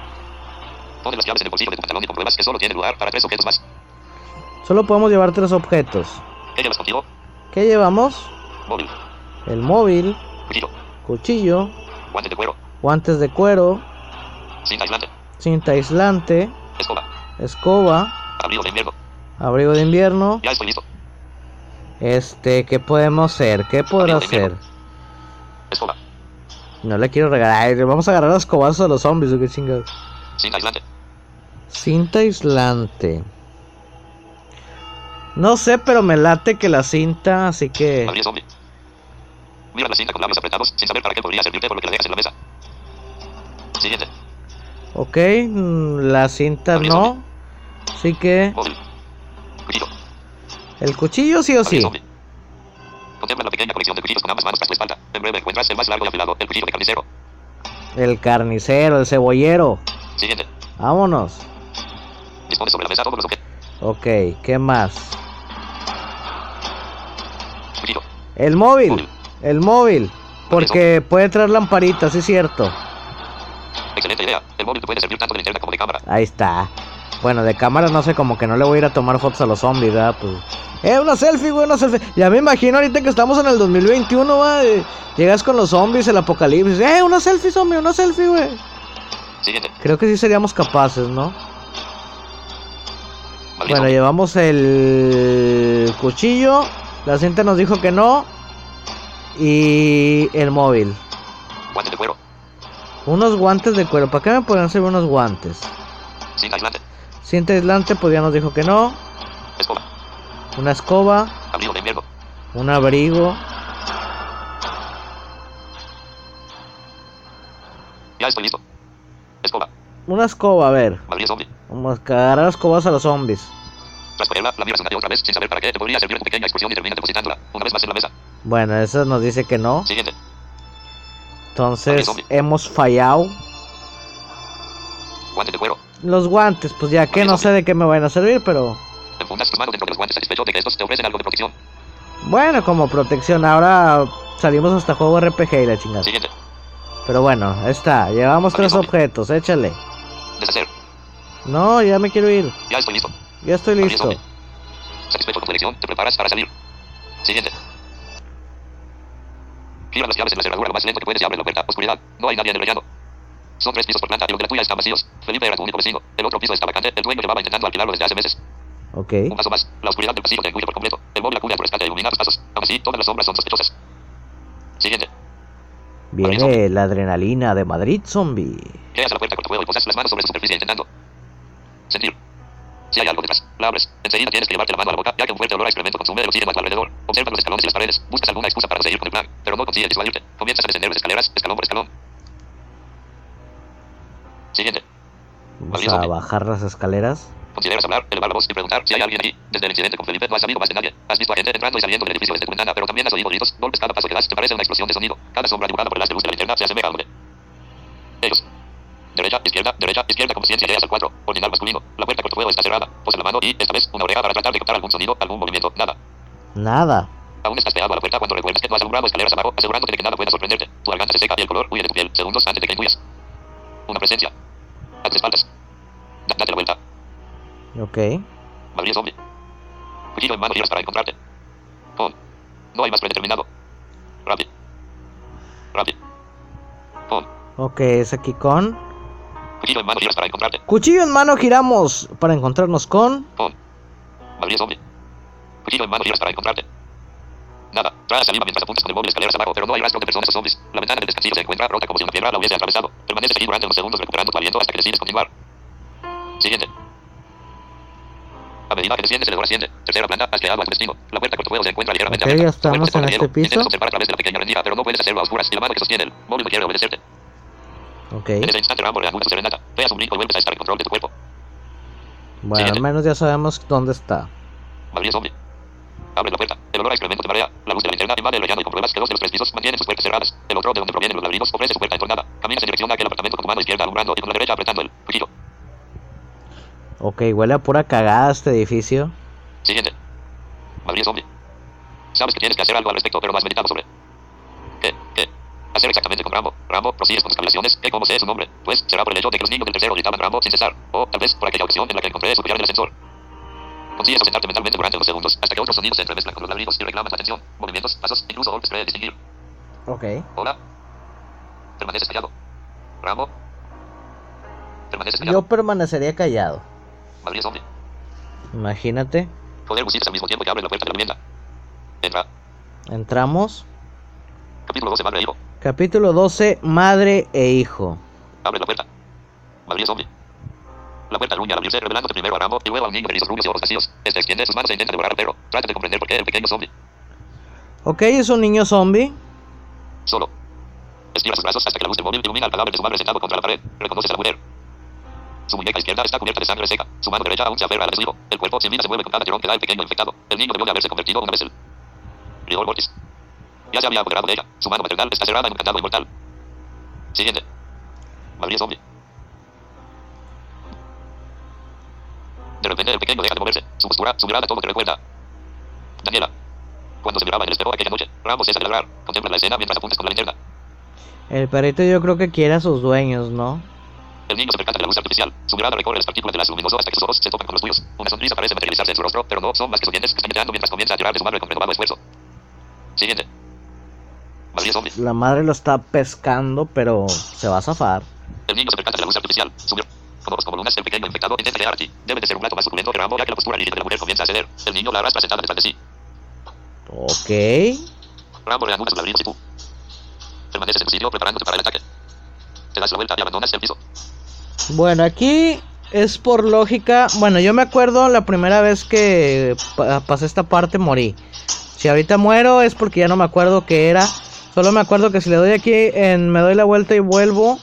Pon las llaves en el bolsillo de tu pantalón y compruebas que solo tiene lugar para tres objetos más. Solo podemos llevar tres objetos. ¿Qué llevas contigo? ¿Qué llevamos? Móvil, El móvil, cuchillo, cuchillo, guantes de cuero, guantes de cuero, cinta aislante, cinta aislante, escoba, escoba, abrigo de invierno. abrigo de invierno. Ya estoy listo. Este, ¿qué podemos hacer? ¿Qué podrá hacer? Escoba, No le quiero regalar. Vamos a agarrar las cobazos a los zombies, ¿o qué chingados? cinta aislante, Cinta aislante. No sé, pero me late que la cinta, así que... Madrid zombie. Mira la cinta con labios apretados sin saber para qué podría servirte por lo que la dejas en la mesa. Siguiente. Ok, mm, la cinta no. Así que... Móvil. Cuchillo. El cuchillo sí o Madrid sí. zombie. Contempla la pequeña colección de cuchillos con ambas manos tras tu espalda. En breve encuentras el más largo y afilado, el cuchillo de carnicero. El carnicero, el cebollero. Siguiente. Vámonos. Dispone sobre la mesa todos los objetos. Ok, ¿qué más? Cuchillo. El móvil. El móvil. Porque puede traer lamparitas, es cierto. Excelente idea. El móvil te puede servir tanto de linterna como de cámara. Ahí está. Bueno, de cámara no sé, como que no le voy a ir a tomar fotos a los zombies, ¿verdad? Pues... Eh, una selfie, güey, una selfie. Ya me imagino ahorita que estamos en el 2021, va. eh, Llegas con los zombies, el apocalipsis. Eh, una selfie, zombie, una selfie, güey. Creo que sí seríamos capaces, ¿no? Bueno, llevamos el cuchillo. La cinta nos dijo que no. Y el móvil. Guantes de cuero. Unos guantes de cuero. ¿Para qué me podrían servir unos guantes? Cinta aislante. Cinta aislante, pues ya nos dijo que no. Escoba. Una escoba. Abrigo de invierno. Un abrigo. Ya estoy listo. Escoba. Una escoba, a ver. Madrid zombie. Vamos a agarrar escobas a los zombies. Tras ponerla, la miras una y otra vez sin saber para qué te podría servir tu pequeña excursión y terminas depositándola. Una vez más en la mesa. Bueno, eso nos dice que no. Siguiente. Entonces hemos fallado. Guantes de cuero. Los guantes, pues ya que no sé de qué me van a servir, pero... Bueno, como protección, ahora salimos hasta juego RPG y la chingada. Siguiente. Pero bueno, ahí está. Llevamos tres objetos, échale. Deshacer. No, ya me quiero ir. Ya estoy listo. Ya estoy listo. Satisfecho con tu elección, te preparas para salir. Siguiente. Gira las llaves en la cerradura lo más lento que puedes y abre la puerta. Oscuridad. No hay nadie en el rellano. Son tres pisos por planta y los de la tuya están vacíos. Felipe era tu único vecino. El otro piso está vacante. El dueño llevaba intentando alquilarlo desde hace meses. Ok. Un paso más. La oscuridad del pasillo te engulle por completo. El móvil acude a tu rescate ilumina tus pasos. Aún así, todas las sombras son sospechosas. Siguiente. Viene la adrenalina de Madrid Zombie. Llegas a la puerta con tu fuego y posas las manos sobre su superficie intentando sentir. Si hay algo detrás, la abres. Enseguida tienes que llevarte la mano a la boca, ya que un fuerte olor a excremento consume el oxígeno a tu alrededor. Observa los escalones y las paredes. Buscas alguna excusa para seguir con el plan, pero no consigues disuadirte. Comienzas a descender las escaleras, escalón por escalón. Siguiente. Vamos a bajar las escaleras. Consideras hablar, elevar la voz y preguntar si hay alguien aquí. Desde el incidente con Felipe no has sabido más de nadie. Has visto a gente entrando y saliendo del edificio desde tu ventana, pero también has oído gritos, golpes cada paso que das. Te parece una explosión de sonido. Cada sombra dibujada por el haz de luz de la linterna se asemeja a hombre. Ellos. Derecha, izquierda, derecha, izquierda, con conciencia llegas al 4. Ordinal masculino. La puerta con tu fuego está cerrada. Posa la mano y, esta vez, una oreja para tratar de captar algún sonido, algún movimiento. Nada. Nada. Aún estás pegado a la puerta cuando recuerdas que no has alumbrado escaleras abajo, asegurándote de que nada pueda sorprenderte. Tu garganta se seca y el color huye de tu piel, segundos antes de que intuyas. Una presencia. A. Da- date la vuelta. Ok. Madrid zombie. Cuchillo en mano giras para encontrarte. No hay más predeterminado. Rapid. Rapid. On. Ok, es aquí con... Cuchillo en mano giras para encontrarte. Cuchillo en mano giramos para encontrarnos con... On. Madrid zombie. Cuchillo en mano giras para encontrarte. Nada. Trae saliva mientras apuntas con el móvil escaleras abajo, pero no hay rastro de personas o zombies. La ventana del descansillo se encuentra rota como si una piedra la hubiese atravesado. Permanece allí durante unos segundos recuperando tu aliento hasta que decides continuar. Siguiente. A medida que desciendes, el elevador asciende. Tercera planta, has llegado a tu destino. La puerta cortafuego se encuentra ligeramente Ok, abierta. estamos en este. Intentas piso. observar a través de la pequeña rendija, pero no puedes hacerlo a oscuras y la mano que sostiene el móvil no quiere obedecerte. Ok. En ese instante Rambo reanuda su serenata. Pegas un brinco y vuelves a estar en control de tu cuerpo. Bueno, al menos ya sabemos dónde está. Madrid zombie. Abre la puerta. El olor a excremento te marea. La luz de la linterna invade el rellano y compruebas que dos de los tres pisos mantienen sus puertas cerradas. El otro, de donde provienen los laberintos, ofrece su puerta entornada. Caminas en dirección a aquel apartamento con tu mano izquierda alumbrando y con la derecha apretando el cuchillo. Ok, huele a pura cagada este edificio. Siguiente. Madrid zombie. Sabes que tienes que hacer algo al respecto, pero no has meditado sobre. ¿Qué? ¿Qué? Hacer exactamente con Rambo. Rambo, prosigues con tus cavilaciones. ¿Qué? ¿Cómo sé su nombre? Pues será por el hecho de que los niños del tercero gritaban Rambo sin cesar. O tal vez por aquella ocasión en la que encontré su collar en el ascensor. Consigues concentrarte mentalmente durante unos segundos hasta que otros sonidos se entremezclan con los ladridos y reclaman tu atención. Movimientos, pasos, incluso golpes puedes distinguir. Ok. Hola. Permaneces callado. Rambo. Permaneces callado. Yo permanecería callado. Madrid zombie. Imagínate. Poder musitas al mismo tiempo que abre la puerta de la vivienda. Entra. Entramos. Capítulo 12, madre e hijo. Capítulo 12. Madre e hijo. Abre la puerta. Madrid zombie. La puerta gruñe al abrirse, revelándote primero a Rambo y luego a un niño de rizos rubios y ojos vacíos. Este extiende sus manos e intenta devorar al perro. Trata de comprender por qué el pequeño zombie. Ok, es un niño zombie. Solo. Estira sus brazos hasta que la luz del móvil ilumina al cadáver de su madre sentado contra la pared. Reconoces a la mujer. Su muñeca izquierda está cubierta de sangre seca. Su mano derecha aún se aferra al hijo. El cuerpo sin vida se mueve con cada tirón que da el pequeño infectado. El niño debió de haberse convertido una vez el... Rigor mortis. Ya se había apoderado de ella. Su mano maternal está cerrada en un candado inmortal. Siguiente. Madrid zombie. De repente el pequeño deja de moverse. Su postura, su mirada todo que recuerda. Daniela. Cuando se miraba en el espejo aquella noche, Ramos cesa de ladrar. Contempla la escena mientras apuntas con la linterna. El perrito yo creo que quiere a sus dueños, ¿no? El niño se percata de la luz artificial. Su mirada recorre las partículas de las luminoso hasta que sus ojos se tocan con los tuyos. Una sonrisa parece materializarse en su rostro, pero no son más que sus dientes que están llegando mientras comienza a llorar de su madre con renovado esfuerzo. Siguiente. La madre lo está pescando, pero se va a zafar. El niño se percata de la luz artificial. Su como lunas, el pequeño infectado intenta llegar a ti. Debe de ser un plato más suculento que Rambo, ya que la postura rígida de la mujer comienza a ceder. El niño la arrastra sentada detrás de sí. Ok. Rambo reanuda sus ladridos y tú. Permaneces en tu sitio preparándote para el ataque. Te das la vuelta y abandonas el piso. Bueno, aquí es por lógica. Bueno, yo me acuerdo la primera vez que pa- pasé esta parte morí. Si ahorita muero es porque ya no me acuerdo qué era. Solo me acuerdo que si le doy aquí en me doy la vuelta y vuelvo,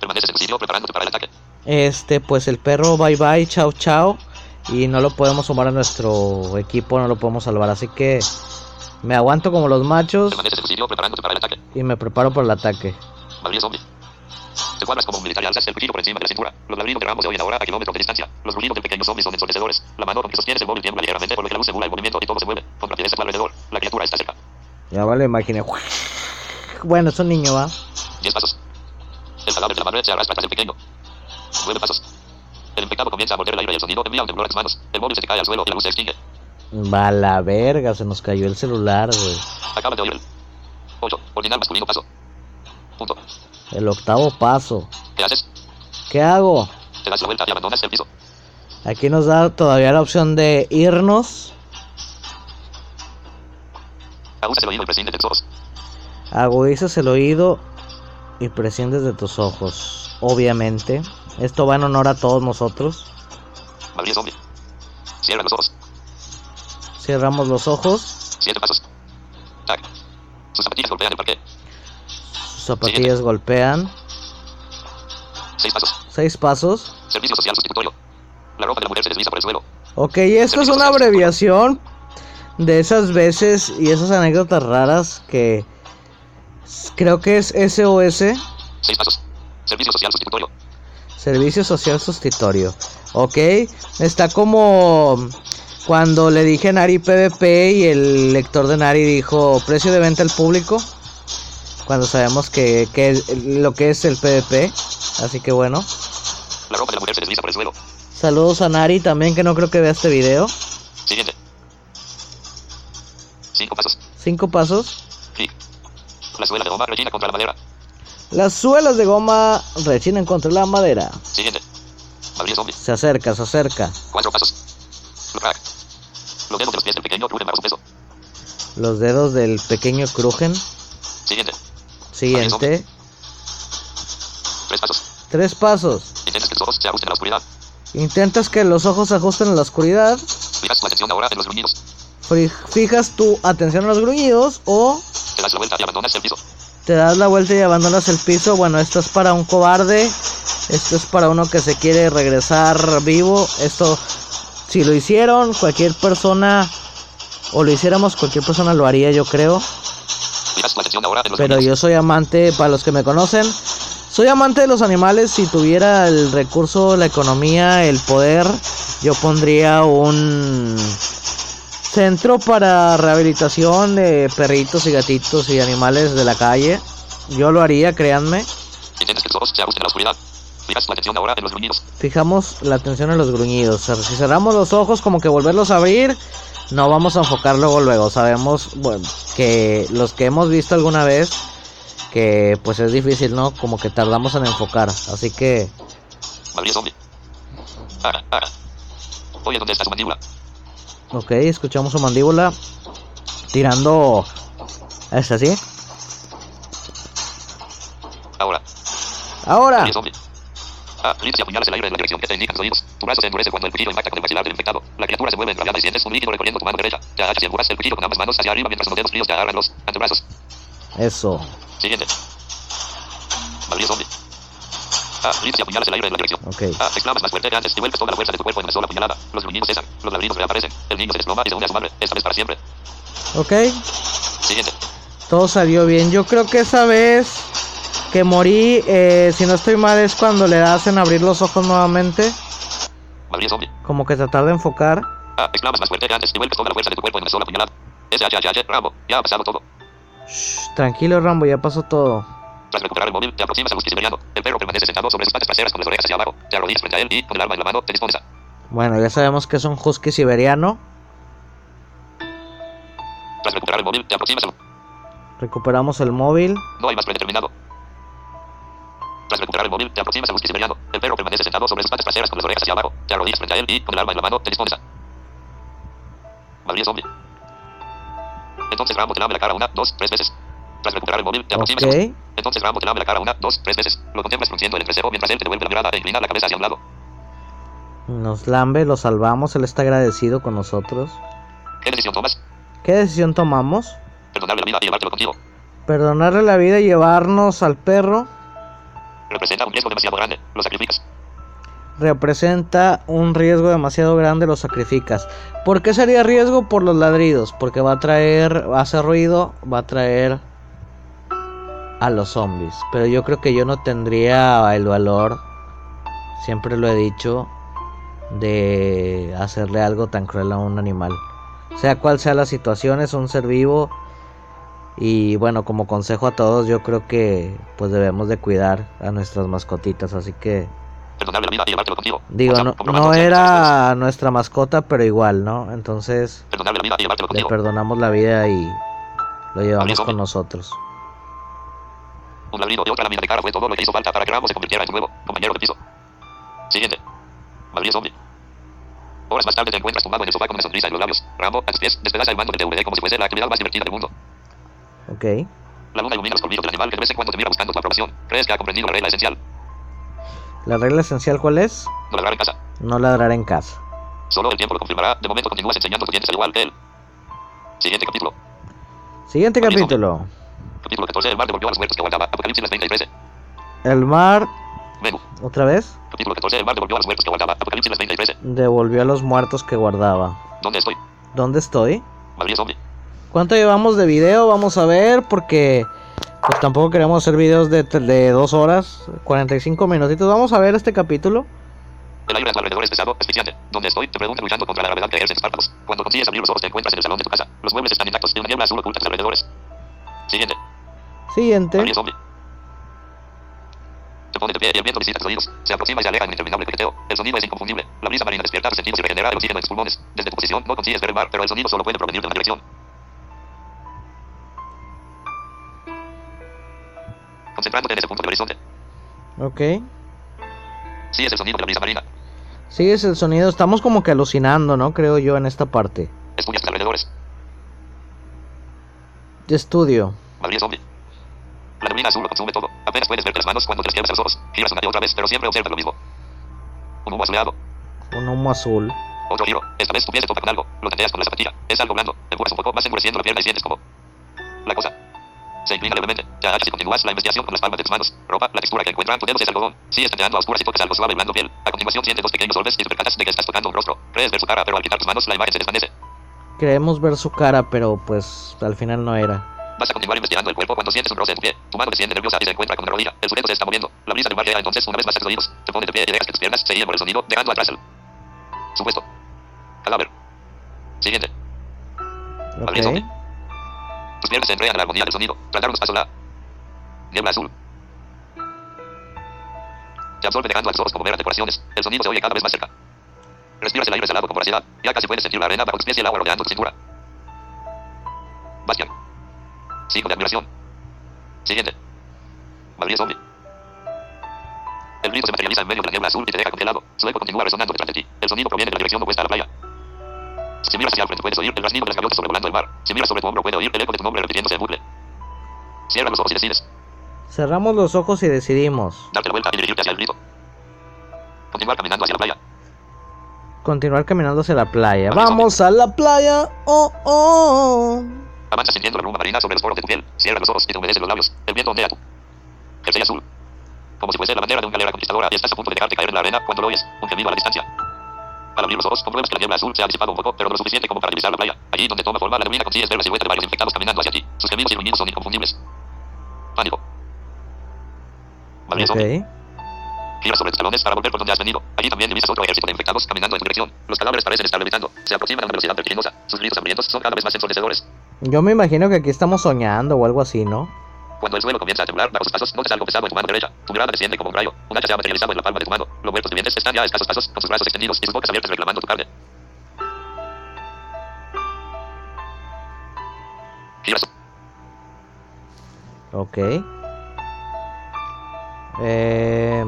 Permaneces en tu sitio preparándote para el ataque. Este pues el perro bye bye, chao chao y no lo podemos sumar a nuestro equipo, no lo podemos salvar, así que me aguanto como los machos en para el y me preparo para el ataque. Te cuadras como un militar y alzas el cuchillo por encima de la cintura. Los ladridos de Rambo se oyen ahora a kilómetros de distancia. Los rugidos del pequeño zombie son ensordecedores. La mano con que sostienes el móvil tiembla ligeramente por lo que la luz simula el movimiento y todo se mueve. Con rapidez alrededor. La criatura está cerca. Ya vale, imaginé. Bueno, es un niño, va. Diez pasos. El cadáver de la madre se arrastra tras el pequeño. Nueve pasos. El infectado comienza a el aire y el sonido envía un temblor a tus manos. El móvil se te cae al suelo y la luz se extingue. Va la verga, se nos cayó el celular, güey. Acabas de oír el 8. Ordinal masculino paso. Punto. El octavo paso. ¿Qué haces? ¿Qué hago? Te das la vuelta y abandonas el piso. Aquí nos da todavía la opción de irnos. Abusas el oído y prescindes de tus ojos. Agudizas el oído y prescindes de tus ojos. Obviamente. Esto va en honor a todos nosotros. Madrid zombie. Cierra los ojos. Cerramos los ojos. Siete pasos. Tac. Sus zapatillas golpean el parqué. Sus zapatillas golpean. Seis pasos. Seis pasos. Servicio social sustitutorio. La ropa de la mujer se desliza por el suelo. Ok, esto es una abreviación de esas veces y esas anécdotas raras que creo que es SOS, Seis pasos. Servicio social sustitutorio. Servicio Social Sustitutorio. Ok, está como cuando le dije a Nari PvP y el lector de Nari dijo precio de venta al público. Cuando sabemos que, que es- lo que es el PvP. Así que bueno. La ropa de la mujer se desliza por el suelo. Saludos a Nari también que no creo que vea este video. Siguiente. Cinco pasos. Cinco pasos. Clic. La suela de goma rechina contra la madera. Las suelas de goma rechinan contra la madera. Siguiente. Se acerca, se acerca. Cuatro pasos. Los dedos de los pies del pequeño crujen bajo su peso. Los dedos del pequeño crujen. Siguiente. Siguiente. Tres pasos. Tres pasos. Intentas que los ojos se ajusten a la oscuridad. Intentas que los ojos se ajusten en la oscuridad. Fijas tu atención ahora en los gruñidos. Fijas tu atención a los gruñidos o Te das la vuelta y abandonas el piso. Te das la vuelta y abandonas el piso. Bueno, esto es para un cobarde. Esto es para uno que se quiere regresar vivo. Esto, si lo hicieron, cualquier persona, o lo hiciéramos, cualquier persona lo haría, yo creo. Pero yo soy amante, para los que me conocen, soy amante de los animales. Si tuviera el recurso, la economía, el poder, yo pondría un centro para rehabilitación de perritos y gatitos y animales de la calle. Yo lo haría, créanme. Fijamos la atención en los gruñidos. Si cerramos los ojos, como que volverlos a abrir, no vamos a enfocar luego, luego. Sabemos, bueno, que los que hemos visto alguna vez, que pues es difícil, ¿no? Como que tardamos en enfocar. Así que, Madrid zombie. Para, para. Oye, ¿dónde está su mandíbula? Ok, escuchamos su mandíbula tirando. ¿Es así? Ahora. Ahora, zombie. Ah, gritos y apuñalas el aire en la dirección que te indican los oídos. Tu brazo se endurece cuando el cuchillo impacta con el maxilar del infectado. La criatura se mueve enrabiada y sientes un líquido recorriendo tu mano derecha. Te agachas y empujas el cuchillo con ambas manos hacia arriba mientras los dedos fríos te agarran los antebrazos. eso. Siguiente. Madrid zombie. Ah, y apuñalas el aire en la dirección. Ok, Ah, exclamas más fuerte que antes y vuelves toda la fuerza de tu cuerpo en una sola puñalada. Los gruñidos cesan, los ladridos reaparecen. El niño se desploma y se une a su madre. Esta vez para siempre. ok. Siguiente. Todo salió bien. Yo creo que esa vez que morí, eh, si no estoy mal, es cuando le hacen abrir los ojos nuevamente. Madrid zombie. Como que tratar de enfocar. Ah, exclamas más fuerte que antes y vuelves toda la fuerza de tu cuerpo en una sola puñalada. SHHH, Rambo. Ya ha pasado todo. Shh, tranquilo, Rambo, ya pasó todo. Tras recuperar el móvil, te aproximas husky siberiano. El perro permanece sentado sobre sus patas traseras con las orejas hacia abajo. Te arrodillas frente a él y, con el arma en la mano, te dispones a... Bueno, ya sabemos que es un husky siberiano. Tras recuperar el móvil, te aproximas al... Recuperamos el móvil. No hay más predeterminado. Tras recuperar el móvil, te aproximas husky siberiano. El perro permanece sentado sobre sus patas traseras con las orejas hacia abajo. Te arrodillas frente a él y, con el arma en la mano, te dispones a... Madrid zombie. Entonces Rambo te lame la cara una, dos, tres veces. Tras recuperar el móvil, te aproximas al husky. Ok. Entonces Rambo te lame la cara una, dos, tres veces. Lo contemplas frunciendo el entrecejo mientras él te devuelve la mirada e inclina la cabeza hacia un lado. Nos lambe, lo salvamos. Él está agradecido con nosotros. ¿Qué decisión tomas? ¿Qué decisión tomamos? Perdonarle la vida y llevártelo contigo. Perdonarle la vida y llevarnos al perro. Representa un riesgo demasiado grande. Lo sacrificas. Representa un riesgo demasiado grande, lo sacrificas. ¿Por qué sería riesgo? Por los ladridos. Porque va a traer, va a hacer ruido, va a traer a los zombies. Pero yo creo que yo no tendría el valor, siempre lo he dicho, de hacerle algo tan cruel a un animal. Sea cual sea la situación, es un ser vivo. Y bueno, como consejo a todos, yo creo que pues debemos de cuidar a nuestras mascotitas. Así que la vida y llevártelo contigo. Digo, no, era nuestra mascota, pero igual, ¿no? Entonces Perdonarle la vida y llevártelo le perdonamos la vida y lo llevamos con nosotros. Un ladrido y otra lámina de cara fue todo lo que hizo falta para que Rambo se convirtiera en tu nuevo compañero de piso. Siguiente. Madrid zombie. Horas más tarde te encuentras tumbado en el sofá con una sonrisa en los labios. Rambo, a tus pies, despedaza el mando de DVD como si fuese la actividad más divertida del mundo. Ok. La luna ilumina los colmillos del animal que de vez en cuando te mira buscando tu aprobación. Crees que ha comprendido la regla esencial. La regla esencial, ¿cuál es? No ladrar en casa. No ladrar en casa. Solo el tiempo lo confirmará. De momento continúas enseñando tus dientes al igual que él. Siguiente capítulo. Siguiente capítulo. Capítulo 14. El mar devolvió a los muertos que guardaba. Apocalipsis las 20 y 13. El mar, Menú. otra vez, Capítulo 14. El mar devolvió a los muertos que guardaba. Apocalipsis las 20 y 13. devolvió a los muertos que guardaba. ¿Dónde estoy? ¿Dónde estoy? Madrid zombie. ¿Cuánto llevamos de video? Vamos a ver, porque pues tampoco queremos hacer videos de, de dos horas, 45 minutitos. Vamos a ver este capítulo. El aire a tu alrededor es pesado, asfixiante. ¿Dónde estoy? Te pregunto luchando contra la gravedad que ejercen párpados. Cuando consigues abrir los ojos te encuentras en el salón de tu casa. Los muebles están intactos y una niebla azul oculta tus alrededores. Siguiente. Siguiente. Se pone de pie y el viento visita tus oídos. Se aproxima y se aleja en interminable coqueteo. El sonido es inconfundible. La brisa marina despierta tus sentidos y regenera el oxígeno en tus pulmones. Desde tu posición no consigues ver el mar, pero el sonido solo puede provenir de una dirección. Concentrándote en ese punto del horizonte. Ok. Sí, es el sonido de la brisa marina. Sí, es el sonido. Estamos como que alucinando, ¿no? Creo yo en esta parte. Estudias tus alrededores. Estudio. Madrid zombie. La neblina azul lo consume todo. Apenas puedes verte las manos cuando te despiertas los ojos. Giras una y otra vez, pero siempre observas lo mismo. Un humo azulado. Un humo azul. Otro giro. Esta vez tu pie se toca con algo. Lo tanteas con la zapatilla. Es algo blando. Empujas un poco, vas endureciendo la pierna y sientes como... La cosa. Se inclina levemente. Ya agachas y continúas la investigación con las palmas de tus manos. Ropa, la textura que encuentran tus dedos es algodón. Sigues tanteando a oscuras y tocas algo suave y blando piel. A continuación sientes dos pequeños golpes y te percatas de que estás tocando un rostro. Crees ver su cara, pero al quitar tus manos la imagen se desvanece. Queremos ver su cara, pero pues al final no era. Vas a continuar investigando el cuerpo cuando sientes un roce en tu pie. Tu mano desciende nerviosa y se encuentra con una rodilla. El sujeto se está moviendo. La brisa del mar llega entonces una vez más a tus oídos. Te pones de pie y dejas que tus piernas se guíen por el sonido, dejando atrás el... Supuesto. Cadáver. Siguiente. Madrid Ok. zombie. Tus piernas se enredan en la armonía del sonido. Trataron los pasos la... Niebla azul. Te absorbe dejando a tus ojos como meras decoraciones. El sonido se oye cada vez más cerca. Respiras el aire salado con voracidad. Ya casi puedes sentir la arena bajo tus pies y el agua rodeando tu cintura. Bastian. Signo de admiración. Siguiente. Madrid zombie. El grito se materializa en medio de la niebla azul y te deja congelado. Su eco continúa resonando detrás de ti. El sonido proviene de la dirección opuesta a la playa. Si miras hacia el frente puedes oír el rasnido de las gaviotas sobrevolando el mar. Si miras sobre tu hombro puedes oír el eco de tu nombre repitiéndose en bucle. Cierra los ojos y decides Cerramos los ojos y decidimos darte la vuelta y dirigirte hacia el grito. Continuar caminando hacia la playa. continuar caminando hacia la playa. Madrid Vamos a la playa. Oh, oh. Avanza sintiendo la bruma marina sobre los poros de tu piel. Cierra los ojos y te humedecen los labios. El viento ondea tu jersey azul. Como si fuese la bandera de una galera conquistadora y estás a punto de dejarte caer en la arena cuando lo oyes. Un gemido a la distancia. Al abrir los ojos, compruebas que la niebla azul se ha disipado un poco, pero no lo suficiente como para divisar la playa. Allí donde toma forma la neblina consigues ver la silueta de varios infectados caminando hacia ti. Sus gemidos y gruñidos son inconfundibles. Pánico. Madrid zombie. Gira sobre tus talones para volver por donde has venido. Allí también divisas otro ejército de infectados caminando en tu dirección. Los cadáveres parecen estar levitando. Se aproximan a una velocidad vertiginosa. Sus gritos hambrientos son cada vez más ensordecedores. Yo me imagino que aquí estamos soñando o algo así, ¿no? Cuando el suelo comienza a temblar bajo sus pasos, notas algo pesado en tu mano derecha. Tu mirada desciende como un rayo. Un hacha se ha materializado en la palma de tu mano. Los muertos vivientes están ya a escasos pasos, con sus brazos extendidos y sus bocas abiertas reclamando tu carne. Giras. Ok. Eh...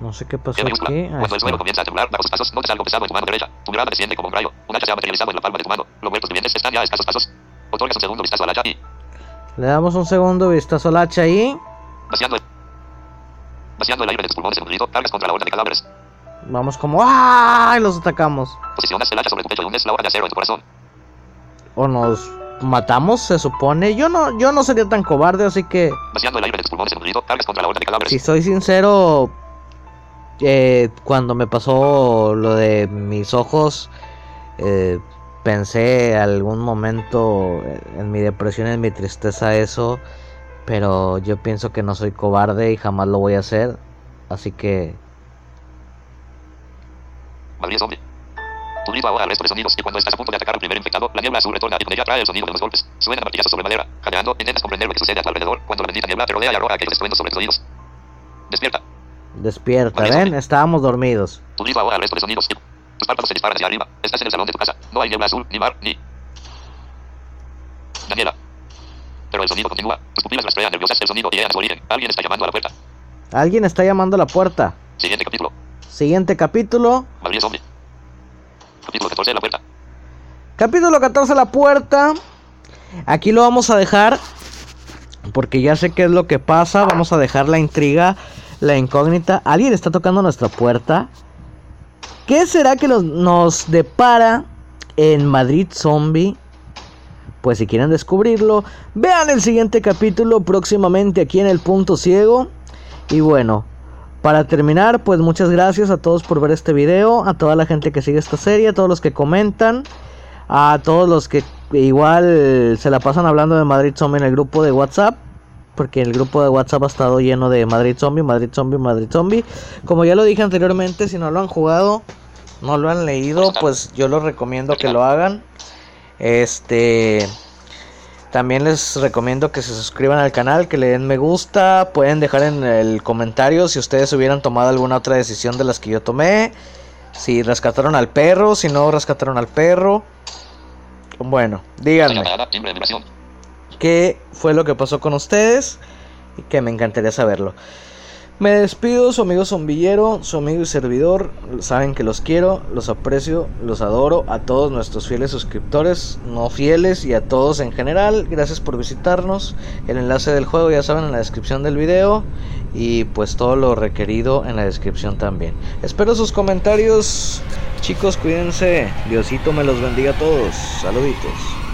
No sé qué pasó G mayúscula. aquí. Ah, Cuando el suelo está. comienza a temblar bajo sus pasos, notas algo pesado en tu mano derecha. Tu mirada desciende como un rayo. Un hacha se ha materializado en la palma de tu mano. Los muertos vivientes están ya a escasos pasos. Otorgas un segundo vistazo al hacha y, Le damos un segundo vistazo al hacha ahí. vaciando el, vaciando el aire de tus pulmones en un grito, cargas contra la horda de cadáveres. Vamos como ¡ah! Y los atacamos. Posicionas el hacha sobre tu pecho y hundes la hoja de acero en tu corazón. O nos matamos, se supone. Yo no, yo no sería tan cobarde, así que Vaciando el aire de tus pulmones en un grito, cargas contra la horda de cadáveres. si soy sincero, eh, cuando me pasó lo de mis ojos, eh, pensé algún momento en mi depresión, en mi tristeza, eso. Pero yo pienso que no soy cobarde y jamás lo voy a hacer. Así que Madrid zombie. Tu grito ahoga al resto de sonidos y cuando estás a punto de atacar al primer infectado, la niebla azul retorna y con ella trae el sonido de los golpes. Suenan martillazos sobre madera. Jadeando, intentas comprender lo que sucede a tu alrededor cuando la bendita niebla te rodea y arroja aquellos estruendos sobre tus oídos. Despierta. Despierta, ¿ven? Estábamos dormidos. Tu al resto de sonidos tus párpados se disparan hacia arriba. Estás en el salón de tu casa. No hay niebla azul, ni mar, ni... Daniela. Pero el sonido continúa. Tus pupilas rastrean nerviosas el sonido y su origen. Alguien está llamando a la puerta. Alguien está llamando a la puerta. Siguiente capítulo. Siguiente capítulo. Zombie. Capítulo 14 la puerta. Capítulo 14, la puerta. Aquí lo vamos a dejar. Porque ya sé qué es lo que pasa. Vamos a dejar la intriga, la incógnita. Alguien está tocando nuestra puerta. ¿Qué será que nos, depara en Madrid Zombie? Pues si quieren descubrirlo, vean el siguiente capítulo próximamente aquí en el punto ciego. Y bueno, para terminar, pues muchas gracias a todos por ver este video, a toda la gente que sigue esta serie, a todos los que comentan, a todos los que igual se la pasan hablando de Madrid Zombie en el grupo de WhatsApp. Porque el grupo de WhatsApp ha estado lleno de Madrid Zombie, Madrid Zombie, Madrid Zombie. Como ya lo dije anteriormente, si no lo han jugado, no lo han leído, pues yo los recomiendo que lo hagan. Este. También les recomiendo que se suscriban al canal, que le den me gusta. Pueden dejar en el comentario si ustedes hubieran tomado alguna otra decisión de las que yo tomé. Si rescataron al perro, si no rescataron al perro. Bueno, díganme. Qué fue lo que pasó con ustedes y que me encantaría saberlo. Me despido, su amigo zombillero, su amigo y servidor. Saben que los quiero, los aprecio, los adoro. A todos nuestros fieles suscriptores, no fieles y a todos en general. Gracias por visitarnos. El enlace del juego ya saben en la descripción del video. Y pues todo lo requerido en la descripción también. Espero sus comentarios. Chicos, cuídense. Diosito me los bendiga a todos. Saluditos.